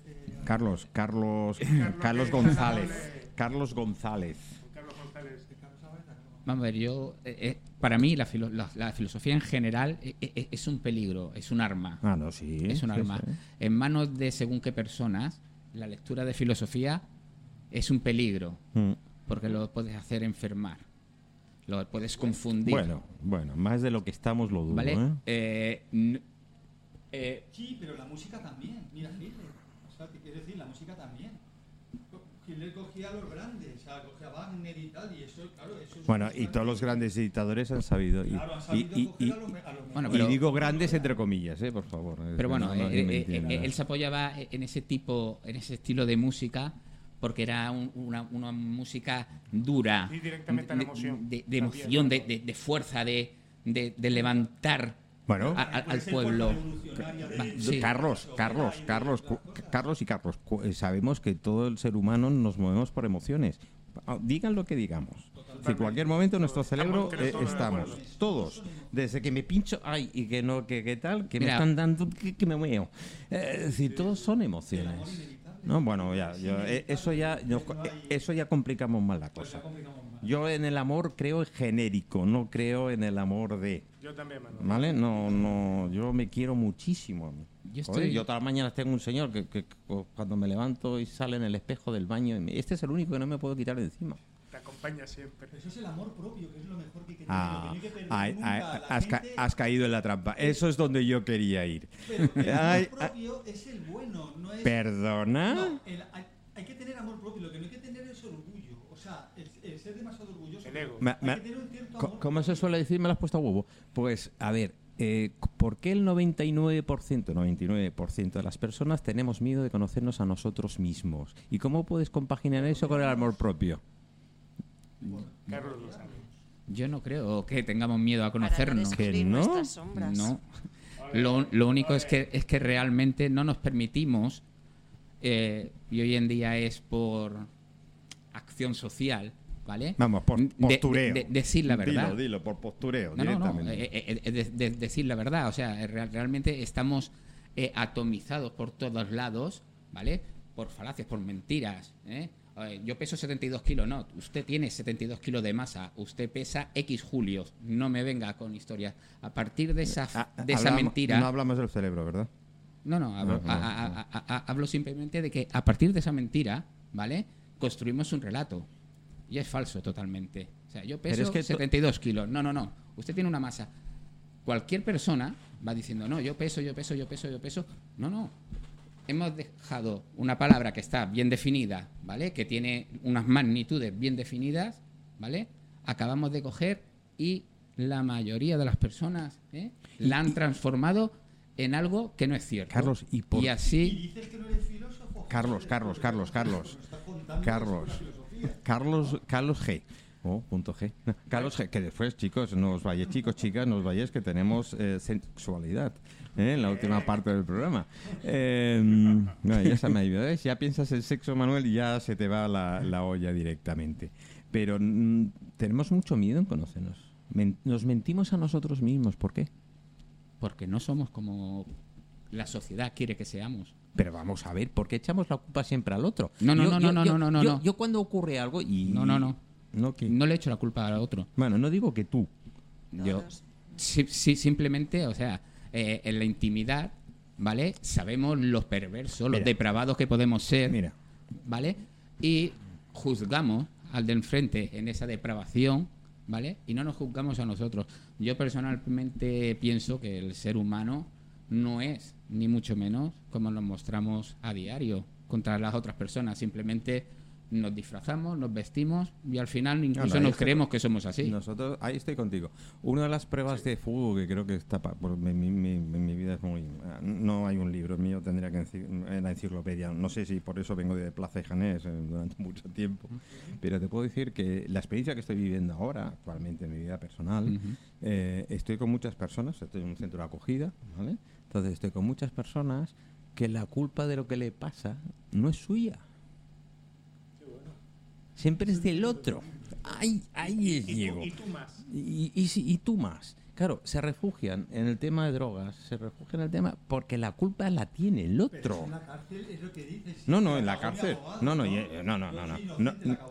Carlos. Carlos- Carlos González. Carlos González. Vamos a ver, yo, eh, eh, para mí la, filo- la- la filosofía en general eh, eh, es un peligro, es un arma. Ah, no, sí. es un sí, arma. sí. En manos de según qué personas, la lectura de filosofía es un peligro, Mm. porque lo puedes hacer enfermar, lo puedes confundir. Bueno, bueno, más de lo que estamos lo dudo, ¿Vale? ¿eh? Eh, eh, Sí, pero la música también. Mira, Hitler. O sea, te quiero decir, la música también. Hitler cogía a los grandes, o sea, cogía a Wagner y tal, y eso, claro, eso es Bueno, y todos los grandes editadores han sabido. Y, Claro, han y- sabido y- coger y- a los, a los Bueno, y pero- digo grandes entre comillas, ¿eh? Por favor. pero bueno, no- no- eh, eh, eh, él se apoyaba en ese tipo, en ese estilo de música porque era un- una, una música dura, Sí, directamente a la de- emoción. de, de emoción, de, de- de fuerza, de, de- de levantar Bueno, a- a- al pueblo. sí. Carlos, Carlos, Carlos, cu- Carlos y Carlos, cu- eh, sabemos que todo el ser humano nos movemos por emociones. Ah, Digan lo que digamos. En cualquier momento nuestro cerebro creo eh, todos estamos, desde que me pincho, ay, y que no, que, que tal, que me están dando, que, que me muevo. Eh, es decir, todos son emociones. No, bueno, ya, yo, eh, eso ya, eh, eso ya complicamos más la cosa. Yo en el amor creo en genérico, no creo en el amor de, Yo también, Manuel. ¿vale? No, no, yo me quiero muchísimo a mí. Yo Joder, estoy- yo todas las mañanas tengo un señor que, que- que cuando me levanto y sale en el espejo del baño, y me- este es el único que no me puedo quitar de encima. Te acompaña siempre. Eso es el amor propio, que es lo mejor que hay que tener. Ah, lo que no hay que perder ay, nunca ay, a la has, ca- gente. has caído en la trampa. Eso es donde yo quería ir. Pero el Ay, amor propio es el bueno, no es... ¿Perdona? No, el- hay, hay que tener amor propio, lo que no hay que tener es orgullo. O sea, el, el ser demasiado orgulloso. El ego. Me- Hay me- que tener un cierto Co- amor ¿Cómo se suele decir? Me lo has puesto a huevo. Pues, a ver, eh, ¿por qué el 99%, 99% de las personas tenemos miedo de conocernos a nosotros mismos? ¿Y cómo puedes compaginar eso con el amor propio? Carlos lo sabe. Yo no creo que tengamos miedo a Para no conocernos. descubrir ¿Que no? nuestras sombras. No. Lo, lo único es que, es que realmente no nos permitimos, eh, y hoy en día es por social, ¿vale? Vamos, por de- postureo. de- decir la verdad. Dilo, dilo, por postureo, No, no, no. directamente. eh, eh, eh, de- de- decir la verdad. O sea, real- realmente estamos eh, atomizados por todos lados, ¿vale? Por falacias, por mentiras. yo peso 72 kilos, no. Usted tiene 72 kilos de masa. Usted pesa X julios. No me venga con historias. A partir de esa, Ah, de esa hablamos- mentira. No hablamos del cerebro, ¿verdad? No, no, hablo, No, no, a- a- a- a- a- hablo simplemente de que a partir de esa mentira, ¿vale? Construimos un relato. Y es falso totalmente. O sea, yo peso Pero es que to- 72 kilos. No, no, no. Usted tiene una masa. Cualquier persona va diciendo, no, yo peso, yo peso, yo peso, yo peso. No, no. Hemos dejado una palabra que está bien definida, ¿vale? Que tiene unas magnitudes bien definidas, ¿vale? Acabamos de coger y la mayoría de las personas ¿eh? la han transformado en algo que no es cierto. Carlos, ¿y por- ¿Y así dices que no eres filósofo? Carlos, Carlos, Carlos, Carlos. Carlos. Carlos, Carlos G. Oh, punto G. Carlos G. Que después, chicos, no os vayáis, chicos, chicas, no os vayáis, que tenemos eh, sexualidad ¿eh? en la última parte del programa. Eh, bueno, ya se me ha ido, ¿ves? Ya piensas en sexo, Manuel, y ya se te va la, la olla directamente. Pero mm, tenemos mucho miedo en conocernos. Men- nos mentimos a nosotros mismos. ¿Por qué? porque no somos como la sociedad quiere que seamos. Pero vamos a ver, ¿por qué echamos la culpa siempre al otro? No, no, no, no, no, yo- no, no, yo- no. yo cuando ocurre algo y... No, no, no. No, que- No le echo la culpa al otro. Bueno, no digo que tú. Yo sí, sí, simplemente, o sea, eh, en la intimidad, ¿vale? Sabemos los perversos, los Mira. depravados que podemos ser, Mira, ¿vale? Y juzgamos al de enfrente en esa depravación, ¿vale? Y no nos juzgamos a nosotros. Yo personalmente pienso que el ser humano no es, ni mucho menos, como nos mostramos a diario contra las otras personas. Simplemente nos disfrazamos, nos vestimos y al final incluso ahí nos creemos que somos así. nosotros, ahí estoy contigo. Una de las pruebas de fuego que creo que está, pa- por mi, mi- mi- mi vida es muy... ah, No hay un libro mío, tendría que en la enciclopedia. No sé si por eso vengo de Plaza de Janés eh, durante mucho tiempo, pero te puedo decir que la experiencia que estoy viviendo ahora, actualmente en mi vida personal, eh, estoy con muchas personas, estoy en un centro de acogida, ¿vale? Entonces estoy con muchas personas que la culpa de lo que le pasa no es suya. Siempre es del otro. Ay, ahí es Diego. y tú más. Y, y, sí, y tú más. Claro, se refugian en el tema de drogas, se refugian en el tema porque la culpa la tiene el Pero otro. en la cárcel es lo que dices. No, no, en la cárcel. abogado, No, no, eh, no, no, no, no.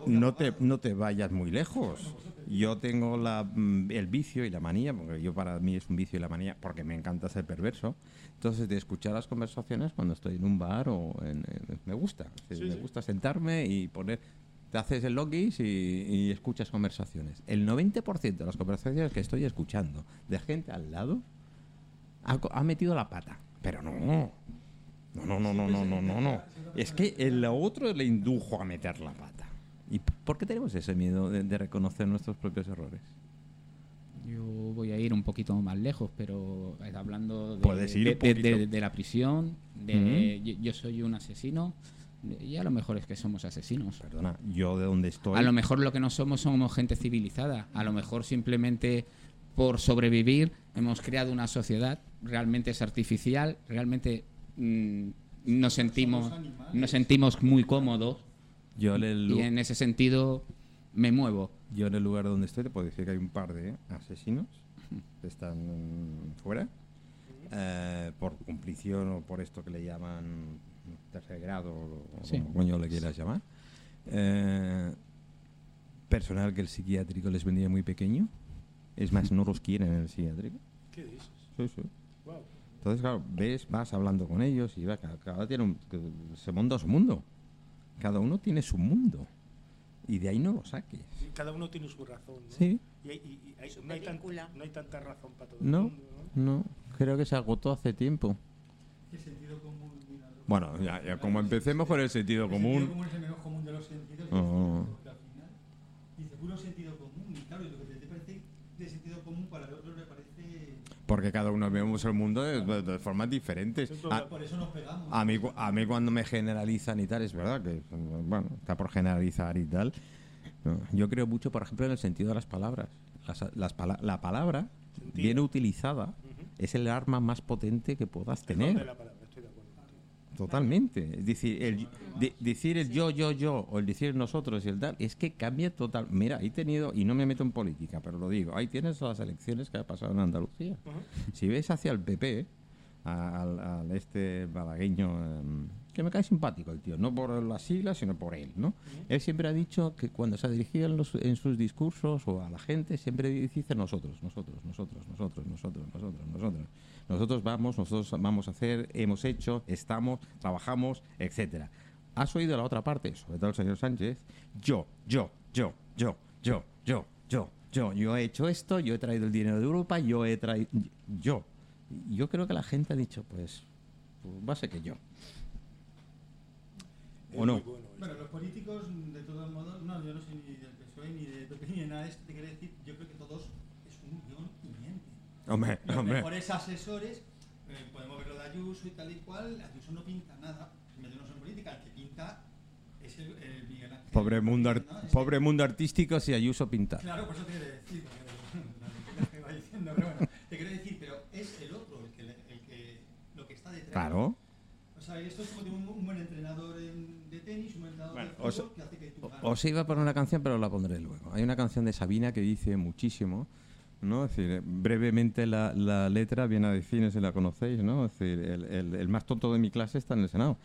No, te, no te vayas muy lejos. Yo tengo la, mm, el vicio y la manía, porque yo para mí es un vicio y la manía, porque me encanta ser perverso. Entonces, de escuchar las conversaciones cuando estoy en un bar o en, en- me gusta. Sí, me sí. gusta sentarme y poner. Te haces el logis y, y escuchas conversaciones. El 90% de las conversaciones que estoy escuchando de gente al lado ha, ha metido la pata. Pero no. No, no, no, no, no, no, no, no. Es que el otro le indujo a meter la pata. ¿Y por qué tenemos ese miedo de, de reconocer nuestros propios errores? Yo voy a ir un poquito más lejos, pero hablando de, la prisión, de yo, yo soy un asesino, y a lo mejor es que somos asesinos. Perdona, yo de donde estoy. A lo mejor lo que no somos somos gente civilizada. A lo mejor simplemente por sobrevivir hemos creado una sociedad realmente es artificial, realmente mm, nos sentimos nos sentimos muy cómodos Yo le y en ese sentido me muevo. yo en el lugar donde estoy te puedo decir que hay un par de asesinos que están fuera eh, por cumplición o por esto que le llaman tercer grado o Sí. como coño le quieras llamar. Eh, personal que el psiquiátrico les vendía muy pequeño. Es más, no los quieren en el psiquiátrico. ¿Qué dices? Sí, sí. Wow. Entonces, claro, ves, vas hablando con ellos y va, cada, cada tiene un, se monta su mundo. Cada uno tiene su mundo. Y de ahí no lo saques. Cada uno tiene su razón, ¿no? Sí, Y, hay- y- y hay- no, hay tan- no hay tanta razón para todo No. el mundo, ¿no? no, creo que se agotó hace tiempo. El sentido común. Bueno, ya, ya como empecemos con el sentido El común. sentido común es el menos común de los sentidos. Oh. porque al final dice puro sentido común. Y claro, lo que te parece de sentido común para el otro le parece. Porque cada uno vemos el mundo de, de- de formas diferentes. A, Por eso nos pegamos. a mí, a mí cuando me generalizan y tal, es verdad que, bueno, está por generalizar y tal. No, Yo creo mucho, por ejemplo, en el sentido de las palabras. Las, las pala- la palabra, Sentido. bien utilizada, Ujú. es el arma más potente que puedas El don tener. de la palabra, estoy de acuerdo contigo. Totalmente. Es decir, el, de- decir el yo, yo, yo, o el decir nosotros y el tal, es que cambia total. Mira, he tenido, y no me meto en política, pero lo digo, ahí tienes las elecciones que ha pasado en Andalucía. Si ves hacia el PP, al, al este balagueño, em, que me cae simpático el tío, no por las siglas, sino por él, ¿no? Él siempre ha dicho que cuando se dirigía en, los- en sus discursos o a la gente, siempre dice nosotros, nosotros, nosotros, nosotros, nosotros, nosotros, nosotros. Nosotros vamos, nosotros vamos a hacer, hemos hecho, estamos, trabajamos, etcétera. ¿Has oído la otra parte? Sobre todo el señor Sánchez. Yo, yo, yo, yo, yo, yo, yo, yo, yo he hecho esto, yo he traído el dinero de Europa, yo he traído... Yo. Yo creo que la gente ha dicho, pues, pues va a ser que yo. ¿O no? bueno. Bueno, los políticos, de todos modos, no, yo no soy ni del PSOE ni de PP ni de nada de esto. Te quiero decir, yo creo que todos es un guion y miente. Hombre, Los hombre. mejores asesores, eh, podemos ver lo de Ayuso y tal y cual. Ayuso no pinta nada. Meternos en política, el que pinta es el, el Miguel Ángel. Pobre mundo, ar- ¿no? Es que- pobre mundo artístico si Ayuso pinta. Claro, por eso te quiero decir. que va diciendo, pero bueno, te quiero decir, pero es el otro el que, el que lo que está detrás. Claro. O sea, esto es como de un, un buen entrenador en- de tenis, un buen entrenador Bueno, de fútbol os-. Os iba a poner una canción, pero la pondré luego. Hay una canción de Sabina que dice muchísimo, ¿no? Es decir, brevemente la, la letra viene a decir, no si la conocéis, ¿no? Es decir, el, el- el más tonto de mi clase está en el Senado.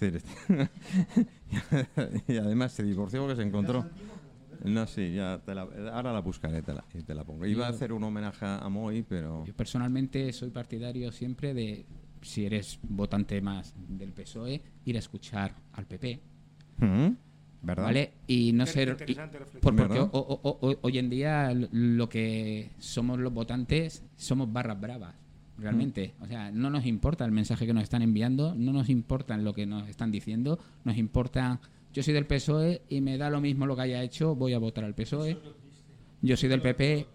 Es decir, y además se divorció porque se encontró... No, sí, ya te la- ahora la buscaré te la, y te la pongo. Iba a hacer un homenaje a Moy, pero... Yo personalmente soy partidario siempre de, si eres votante más del PSOE, ir a escuchar al PP, ¿Mm? ¿Verdad? ¿vale? Y no Qué ser... y- por- porque o- o- o- hoy en día lo que somos los votantes somos barras bravas, realmente. O sea, no nos importa el mensaje que nos están enviando, no nos importa lo que nos están diciendo, nos importa... Yo soy del PSOE y me da lo mismo lo que haya hecho, voy a votar al PSOE. Yo soy del PP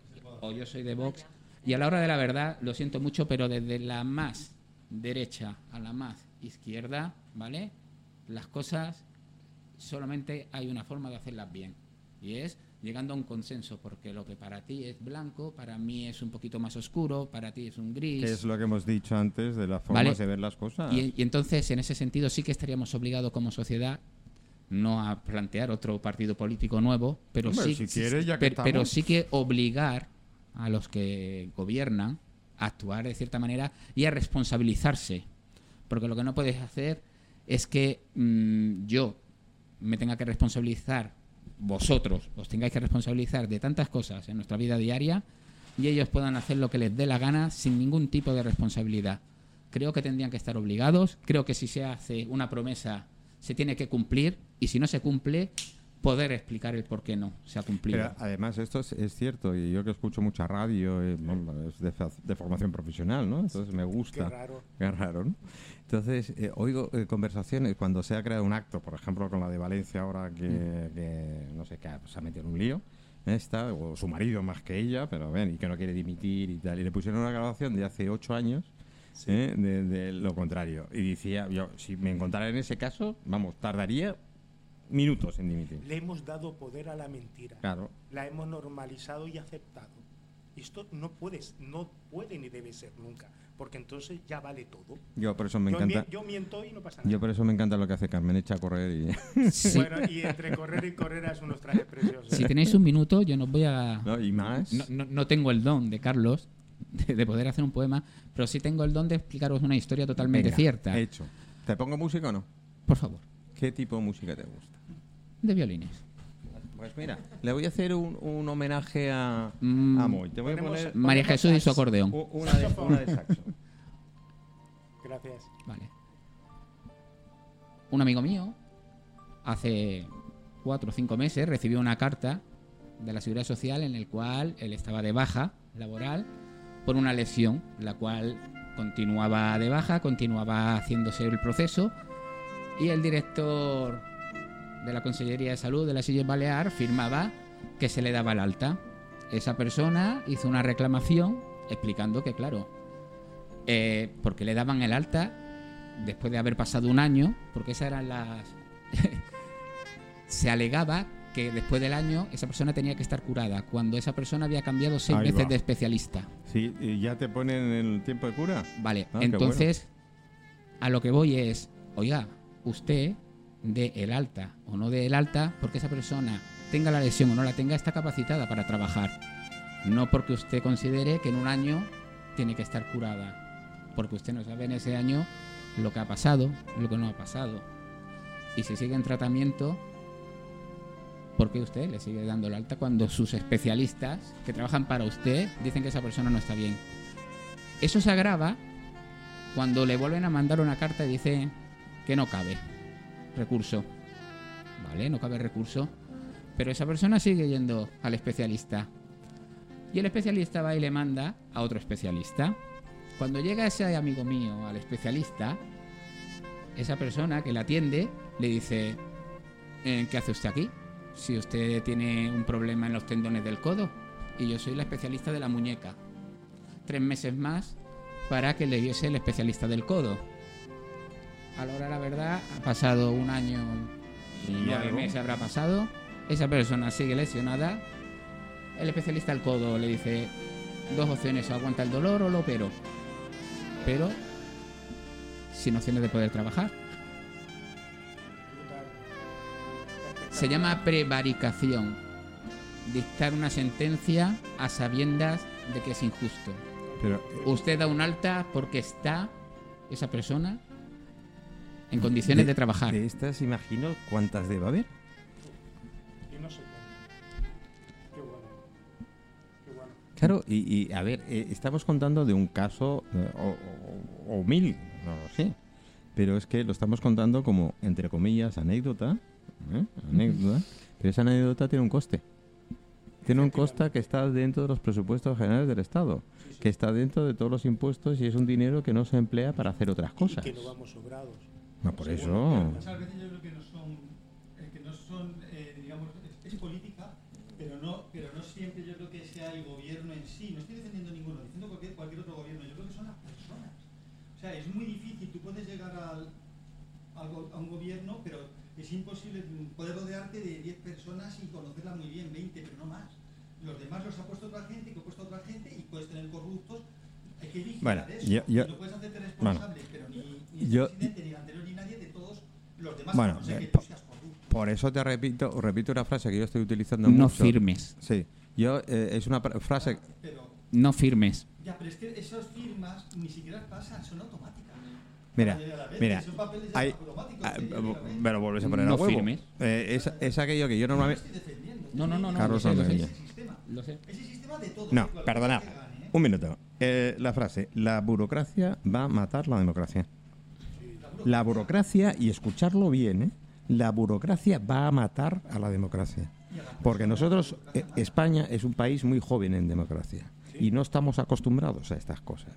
o yo soy de Vox. Y a la hora de la verdad, lo siento mucho, pero desde la más derecha a la más izquierda, ¿vale? Las cosas solamente hay una forma de hacerlas bien. Y es llegando a un consenso, porque lo que para ti es blanco, para mí es un poquito más oscuro, para ti es un gris. Que es lo que hemos dicho antes de las formas Vale. de ver las cosas. Y, y entonces, en ese sentido, sí que estaríamos obligados como sociedad no a plantear otro partido político nuevo, pero Hombre, sí, si sí- quieres, ya que pero, sí que obligar a los que gobiernan a actuar de cierta manera y a responsabilizarse. Porque lo que no puedes hacer es que mm, yo me tenga que responsabilizar, vosotros os tengáis que responsabilizar de tantas cosas en nuestra vida diaria y ellos puedan hacer lo que les dé la gana sin ningún tipo de responsabilidad. Creo que tendrían que estar obligados, creo que si se hace una promesa se tiene que cumplir y si no se cumple, poder explicar el por qué no se ha cumplido. Pero además esto es, es cierto, y yo que escucho mucha radio, eh, bueno, es de, de formación profesional, ¿no? Entonces me gusta. Qué raro. Qué raro, ¿no? Entonces, eh, oigo eh, conversaciones cuando se ha creado un acto, por ejemplo, con la de Valencia ahora que, Mm. que, no sé, qué se ha metido en un lío, esta, o su marido más que ella, pero ven, y que no quiere dimitir y tal. Y le pusieron una grabación de hace ocho años ¿eh? de, de lo contrario. Y decía, yo, si me encontrara en ese caso, vamos, tardaría minutos en dimitir. Le hemos dado poder a la mentira. Claro. La hemos normalizado y aceptado. Esto no puedes, no puede ni debe ser nunca, porque entonces ya vale todo. Yo por eso me yo, encanta. yo miento y no pasa nada. Yo por eso me encanta lo que hace Carmen, echa a correr y, Sí. Bueno, y entre correr y correr es unos trajes preciosos. Si tenéis un minuto, yo no voy a. ¿no? y más. No, no- no tengo el don de Carlos de, de poder hacer un poema, pero sí tengo el don de explicaros una historia totalmente Venga, cierta. Hecho. ¿Te pongo música o no? Por favor, ¿Qué tipo de música te gusta? De violines. Pues mira, le voy a hacer un, un homenaje a, Mm. a Moy. Te voy a poner María Jesús y su acordeón. u- una de, una de saxo. Gracias. Vale. Un amigo mío, hace cuatro o cinco meses, recibió una carta de la Seguridad Social en el cual él estaba de baja laboral por una lesión, la cual continuaba de baja, continuaba haciéndose el proceso y el director de la Consellería de Salud de la Silla Balear firmaba que se le daba el alta. Esa persona hizo una reclamación explicando que, claro, eh, porque le daban el alta después de haber pasado un año, porque esas eran las... se alegaba que después del año esa persona tenía que estar curada, cuando esa persona había cambiado seis Ahí veces va. de especialista. Sí, ¿y ya te ponen el tiempo de cura? Vale, Ah, entonces a lo que voy es, oiga, usted de el alta o no de el alta, porque esa persona tenga la lesión o no la tenga, está capacitada para trabajar. No porque usted considere que en un año tiene que estar curada, porque usted no sabe en ese año lo que ha pasado, lo que no ha pasado. Y si sigue en tratamiento, ¿por qué usted le sigue dando el alta cuando sus especialistas que trabajan para usted dicen que esa persona no está bien? Eso se agrava cuando le vuelven a mandar una carta y dice que no cabe recurso. Vale, no cabe recurso. Pero esa persona sigue yendo al especialista. Y el especialista va y le manda a otro especialista. Cuando llega ese amigo mío al especialista, esa persona que le atiende le dice, "Eh, ¿qué hace usted aquí? Si usted tiene un problema en los tendones del codo y yo soy la especialista de la muñeca. Tres meses más para que le diese el especialista del codo. A la hora de la verdad, ha pasado un año y nueve meses habrá pasado. Esa persona sigue lesionada. El especialista del codo le dice dos opciones, o aguanta el dolor o lo opero. Pero sin opciones de poder trabajar. Se llama prevaricación. Dictar una sentencia a sabiendas de que es injusto. Pero, Usted da un alta porque está esa persona en condiciones de, trabajar. De estas, imagino, ¿cuántas debe haber? Y no sé cuándo. Qué bueno. Qué bueno. Claro, y, y, a ver, eh, estamos contando de un caso eh, o, o- o mil, no lo sé. Pero es que lo estamos contando como, entre comillas, anécdota. ¿eh? Anécdota. Pero esa anécdota tiene un coste. Tiene un coste que está dentro de los presupuestos generales del Estado. Que está dentro de todos los impuestos y es un dinero que no se emplea para hacer otras Y cosas. que no vamos sobrados. No, por eso. Muchas veces yo creo que no son, eh, que no son eh, digamos, es, es política, pero no, pero no siempre yo creo que sea el gobierno en sí. No estoy defendiendo ninguno, defiendo cualquier, cualquier otro gobierno. Yo creo que son las personas. O sea, es muy difícil. Tú puedes llegar al, al a un gobierno, pero es imposible poder rodearte de 10 personas y conocerlas muy bien, 20, pero no más. Los demás los ha puesto otra gente, que ha puesto otra gente y puedes tener corruptos. Hay que vigilar Bueno, eso. yo- yo- no puedes hacerte bueno, responsable, pero ni, ni el yo- presidente, ni anterior, ni nadie de todos los demás, Bueno, no eh, que po- tú seas corrupto. Por eso te repito, repito una frase que yo estoy utilizando No mucho. firmes. Sí. Yo, eh, es una frase. Pero, No firmes. ya, pero es que esas firmas ni siquiera pasan, son automáticas. Mira, mira, hay, ah, me lo vuelves a poner No a huevo. firmes. Eh, es, es aquello que yo No normalmente. No, no, no, no, Carlos lo sé, lo sé. Almeida. Ese sistema. Lo sé. Ese sistema de todo. No, perdonad. ¿eh? Un minuto. Eh, la frase: La burocracia va a matar la democracia. La burocracia, y escucharlo bien, ¿eh? La burocracia va a matar a la democracia. Porque nosotros, eh, España es un país muy joven en democracia. Y no estamos acostumbrados a estas cosas.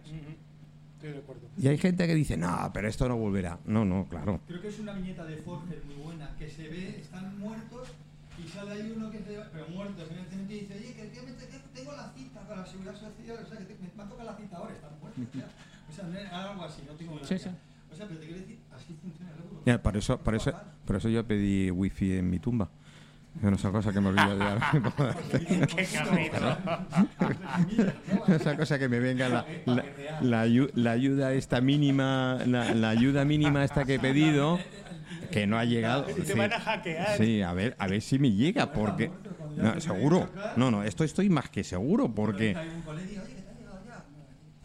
Y hay gente que dice, no, pero esto no volverá. No, no, claro. Creo que es una viñeta de Forger muy buena, que se ve, están muertos y sale ahí uno que se pero muertos en el cementerio y dice, oye, que, que me- que tengo la cita para la seguridad social, o sea, que te- me, me ha tocado la cita ahora, están muertos. O sea, o sea, no es algo así, no tengo Sí, sí. O sea, pero te quiero decir, así funciona el. Ya, por eso, por eso, por eso yo pedí wifi en mi tumba. Es una cosa que me olvido de ahora. Qué. Esa cosa que me venga la, la, la la ayuda esta mínima, la, la ayuda mínima esta que he pedido, que no ha llegado. Te Sí. van a hackear. Sí, a ver, a ver si me llega, porque... No, seguro. No, no, esto estoy más que seguro, porque... Hay un colegio, oye, que te ha llegado ya.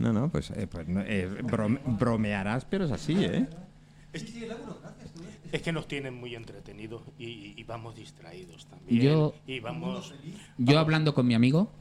No, no, pues, eh, pues no, eh, brome- bromearás, pero es así, ¿eh? Es esto es- que nos tienen muy entretenidos y, y vamos distraídos también. Yo- y vamos. Yo hablando con mi amigo,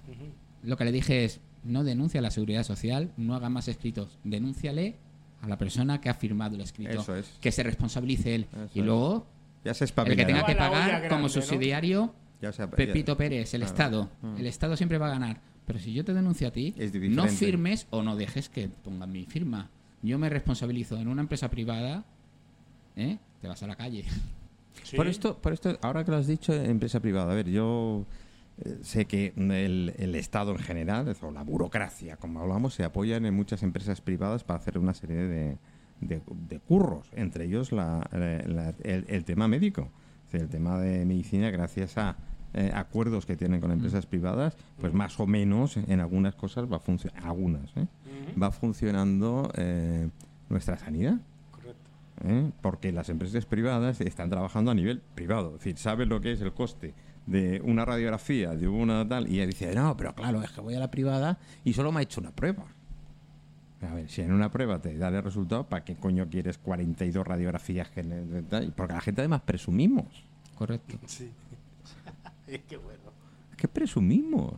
lo que le dije es, no denuncia a la seguridad social, no haga más escritos, denúnciale a la persona que ha firmado el escrito, Eso es. que se responsabilice él. Eso y luego, Ya se el que tenga que pagar grande, como ¿no? subsidiario, Ya se- Pepito ya- Pérez, el claro. Estado. Mm. El Estado siempre va a ganar. Pero si yo te denuncio a ti, no firmes o no dejes que pongan mi firma. Yo me responsabilizo en una empresa privada, ¿eh? te vas a la calle. Sí. Por esto, por esto, ahora que lo has dicho, empresa privada, a ver, yo eh, sé que el, el Estado en general, o la burocracia, como hablamos, se apoyan en muchas empresas privadas para hacer una serie de, de- de curros, entre ellos la- la- la- el, el tema médico, O sea, el tema de medicina, gracias a eh, acuerdos que tienen con empresas privadas, pues más o menos en algunas cosas va funcionando, algunas, ¿eh? Va funcionando eh, nuestra sanidad. Correcto. ¿eh? porque las empresas privadas están trabajando a nivel privado. Es decir, saben lo que es el coste de una radiografía, de una tal, y ella dice, no, pero claro, es que voy a la privada y solo me ha hecho una prueba. A ver, si en una prueba te da el resultado, ¿para qué coño quieres 42 radiografías? que? Porque la gente además presumimos. Correcto. Sí. es que bueno. ¿Qué presumimos?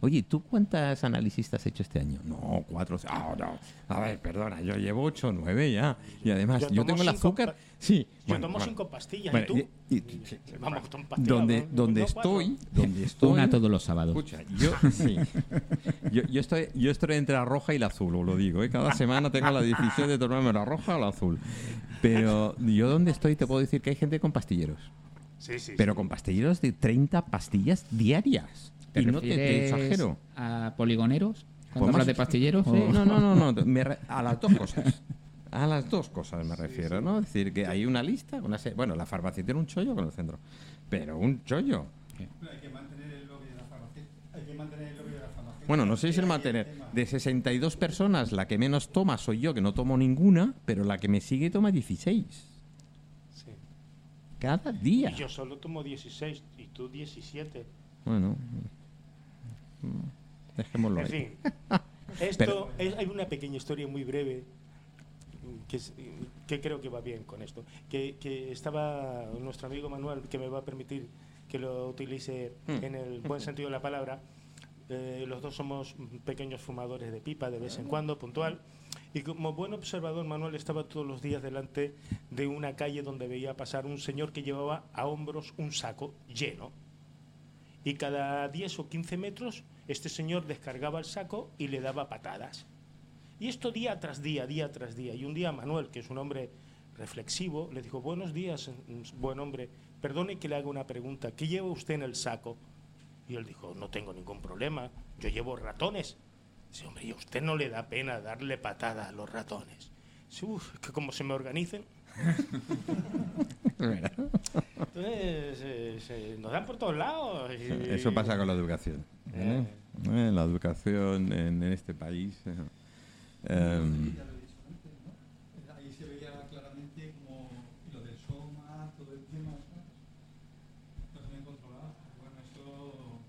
Oye, ¿tú cuántas análisis te has hecho este año? No, cuatro. Ah, no. A ver, perdona, yo llevo ocho, nueve ya. Y además, Yo yo, tomo tengo el azúcar. Sí. Yo bueno, tomo bueno. cinco pastillas Bueno, y tú. y- y- Vamos, son pastillas. donde ¿no? donde No cuatro. estoy donde estoy Una todos los sábados. escucha yo sí yo, yo estoy yo estoy entre la roja y la azul os lo digo ¿eh? cada semana tengo la decisión de tomarme la roja o la azul pero yo donde estoy te puedo decir que hay gente con pastilleros Sí, sí. pero sí. con pastilleros de 30 pastillas diarias ¿Te y no te, te exagero ¿A poligoneros? Cuando Pues más- de pastilleros? O- no, no, no, no. me re- a las dos cosas. A las dos cosas me refiero, ¿no? Es decir, que hay una lista, una se- bueno, la farmacia tiene un chollo con el centro, pero un chollo. Pero hay que mantener el lobby de la farmacia. Hay que mantener el lobby de la farmacia. Bueno, no sé si el mantener. De 62 personas, la que menos toma soy yo, que no tomo ninguna, pero la que me sigue toma 16. Cada día. Y yo solo tomo 16 y tú 17. Bueno, mm, dejémoslo En ahí. fin, esto es, hay una pequeña historia muy breve mm, que, es- que creo que va bien con esto. Que, que estaba nuestro amigo Manuel, que me va a permitir que lo utilice Mm. en el buen sentido de la palabra. Los dos somos pequeños fumadores de pipa de vez en cuando, puntual. Y como buen observador, Manuel estaba todos los días delante de una calle donde veía pasar un señor que llevaba a hombros un saco lleno. Y cada 10 o 15 metros, este señor descargaba el saco y le daba patadas. Y esto día tras día, día tras día. Y un día Manuel, que es un hombre reflexivo, le dijo, buenos días, mm, buen hombre, perdone que le haga una pregunta, ¿qué lleva usted en el saco? Y él dijo, no tengo ningún problema, yo llevo ratones. Dice, hombre, ¿y a usted no le da pena darle patada a los ratones? Dice, uff, que como se me organicen. Entonces, eh, se- nos dan por todos lados. y- Eso pasa con la educación. ¿eh? Eh, La educación en, en este país. eh, em, Ya lo he dicho antes, ¿no? Ahí se veía claramente como lo del soma, todo el tema, ¿sabes? No se me controlaba. Bueno, eso...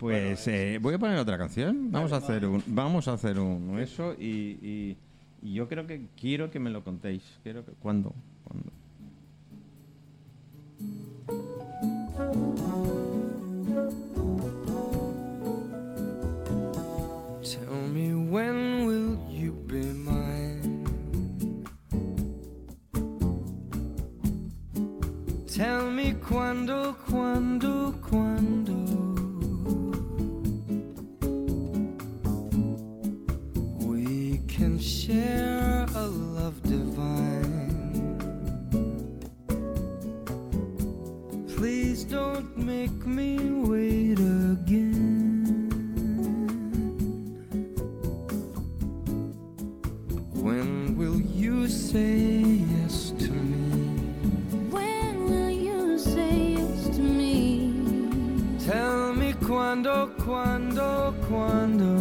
Pues Bueno, eh, voy a poner otra canción. Vamos a Vale, hacer vale. un, vamos a hacer un eso y, y- y yo creo que quiero que me lo contéis. Quiero que cuándo, ¿Cuándo? Tell me when will you be mine? Tell me quando, quando, quando. Share a love divine. Please don't make me wait again. When will you say yes to me? When will you say yes to me? Tell me quando, quando, me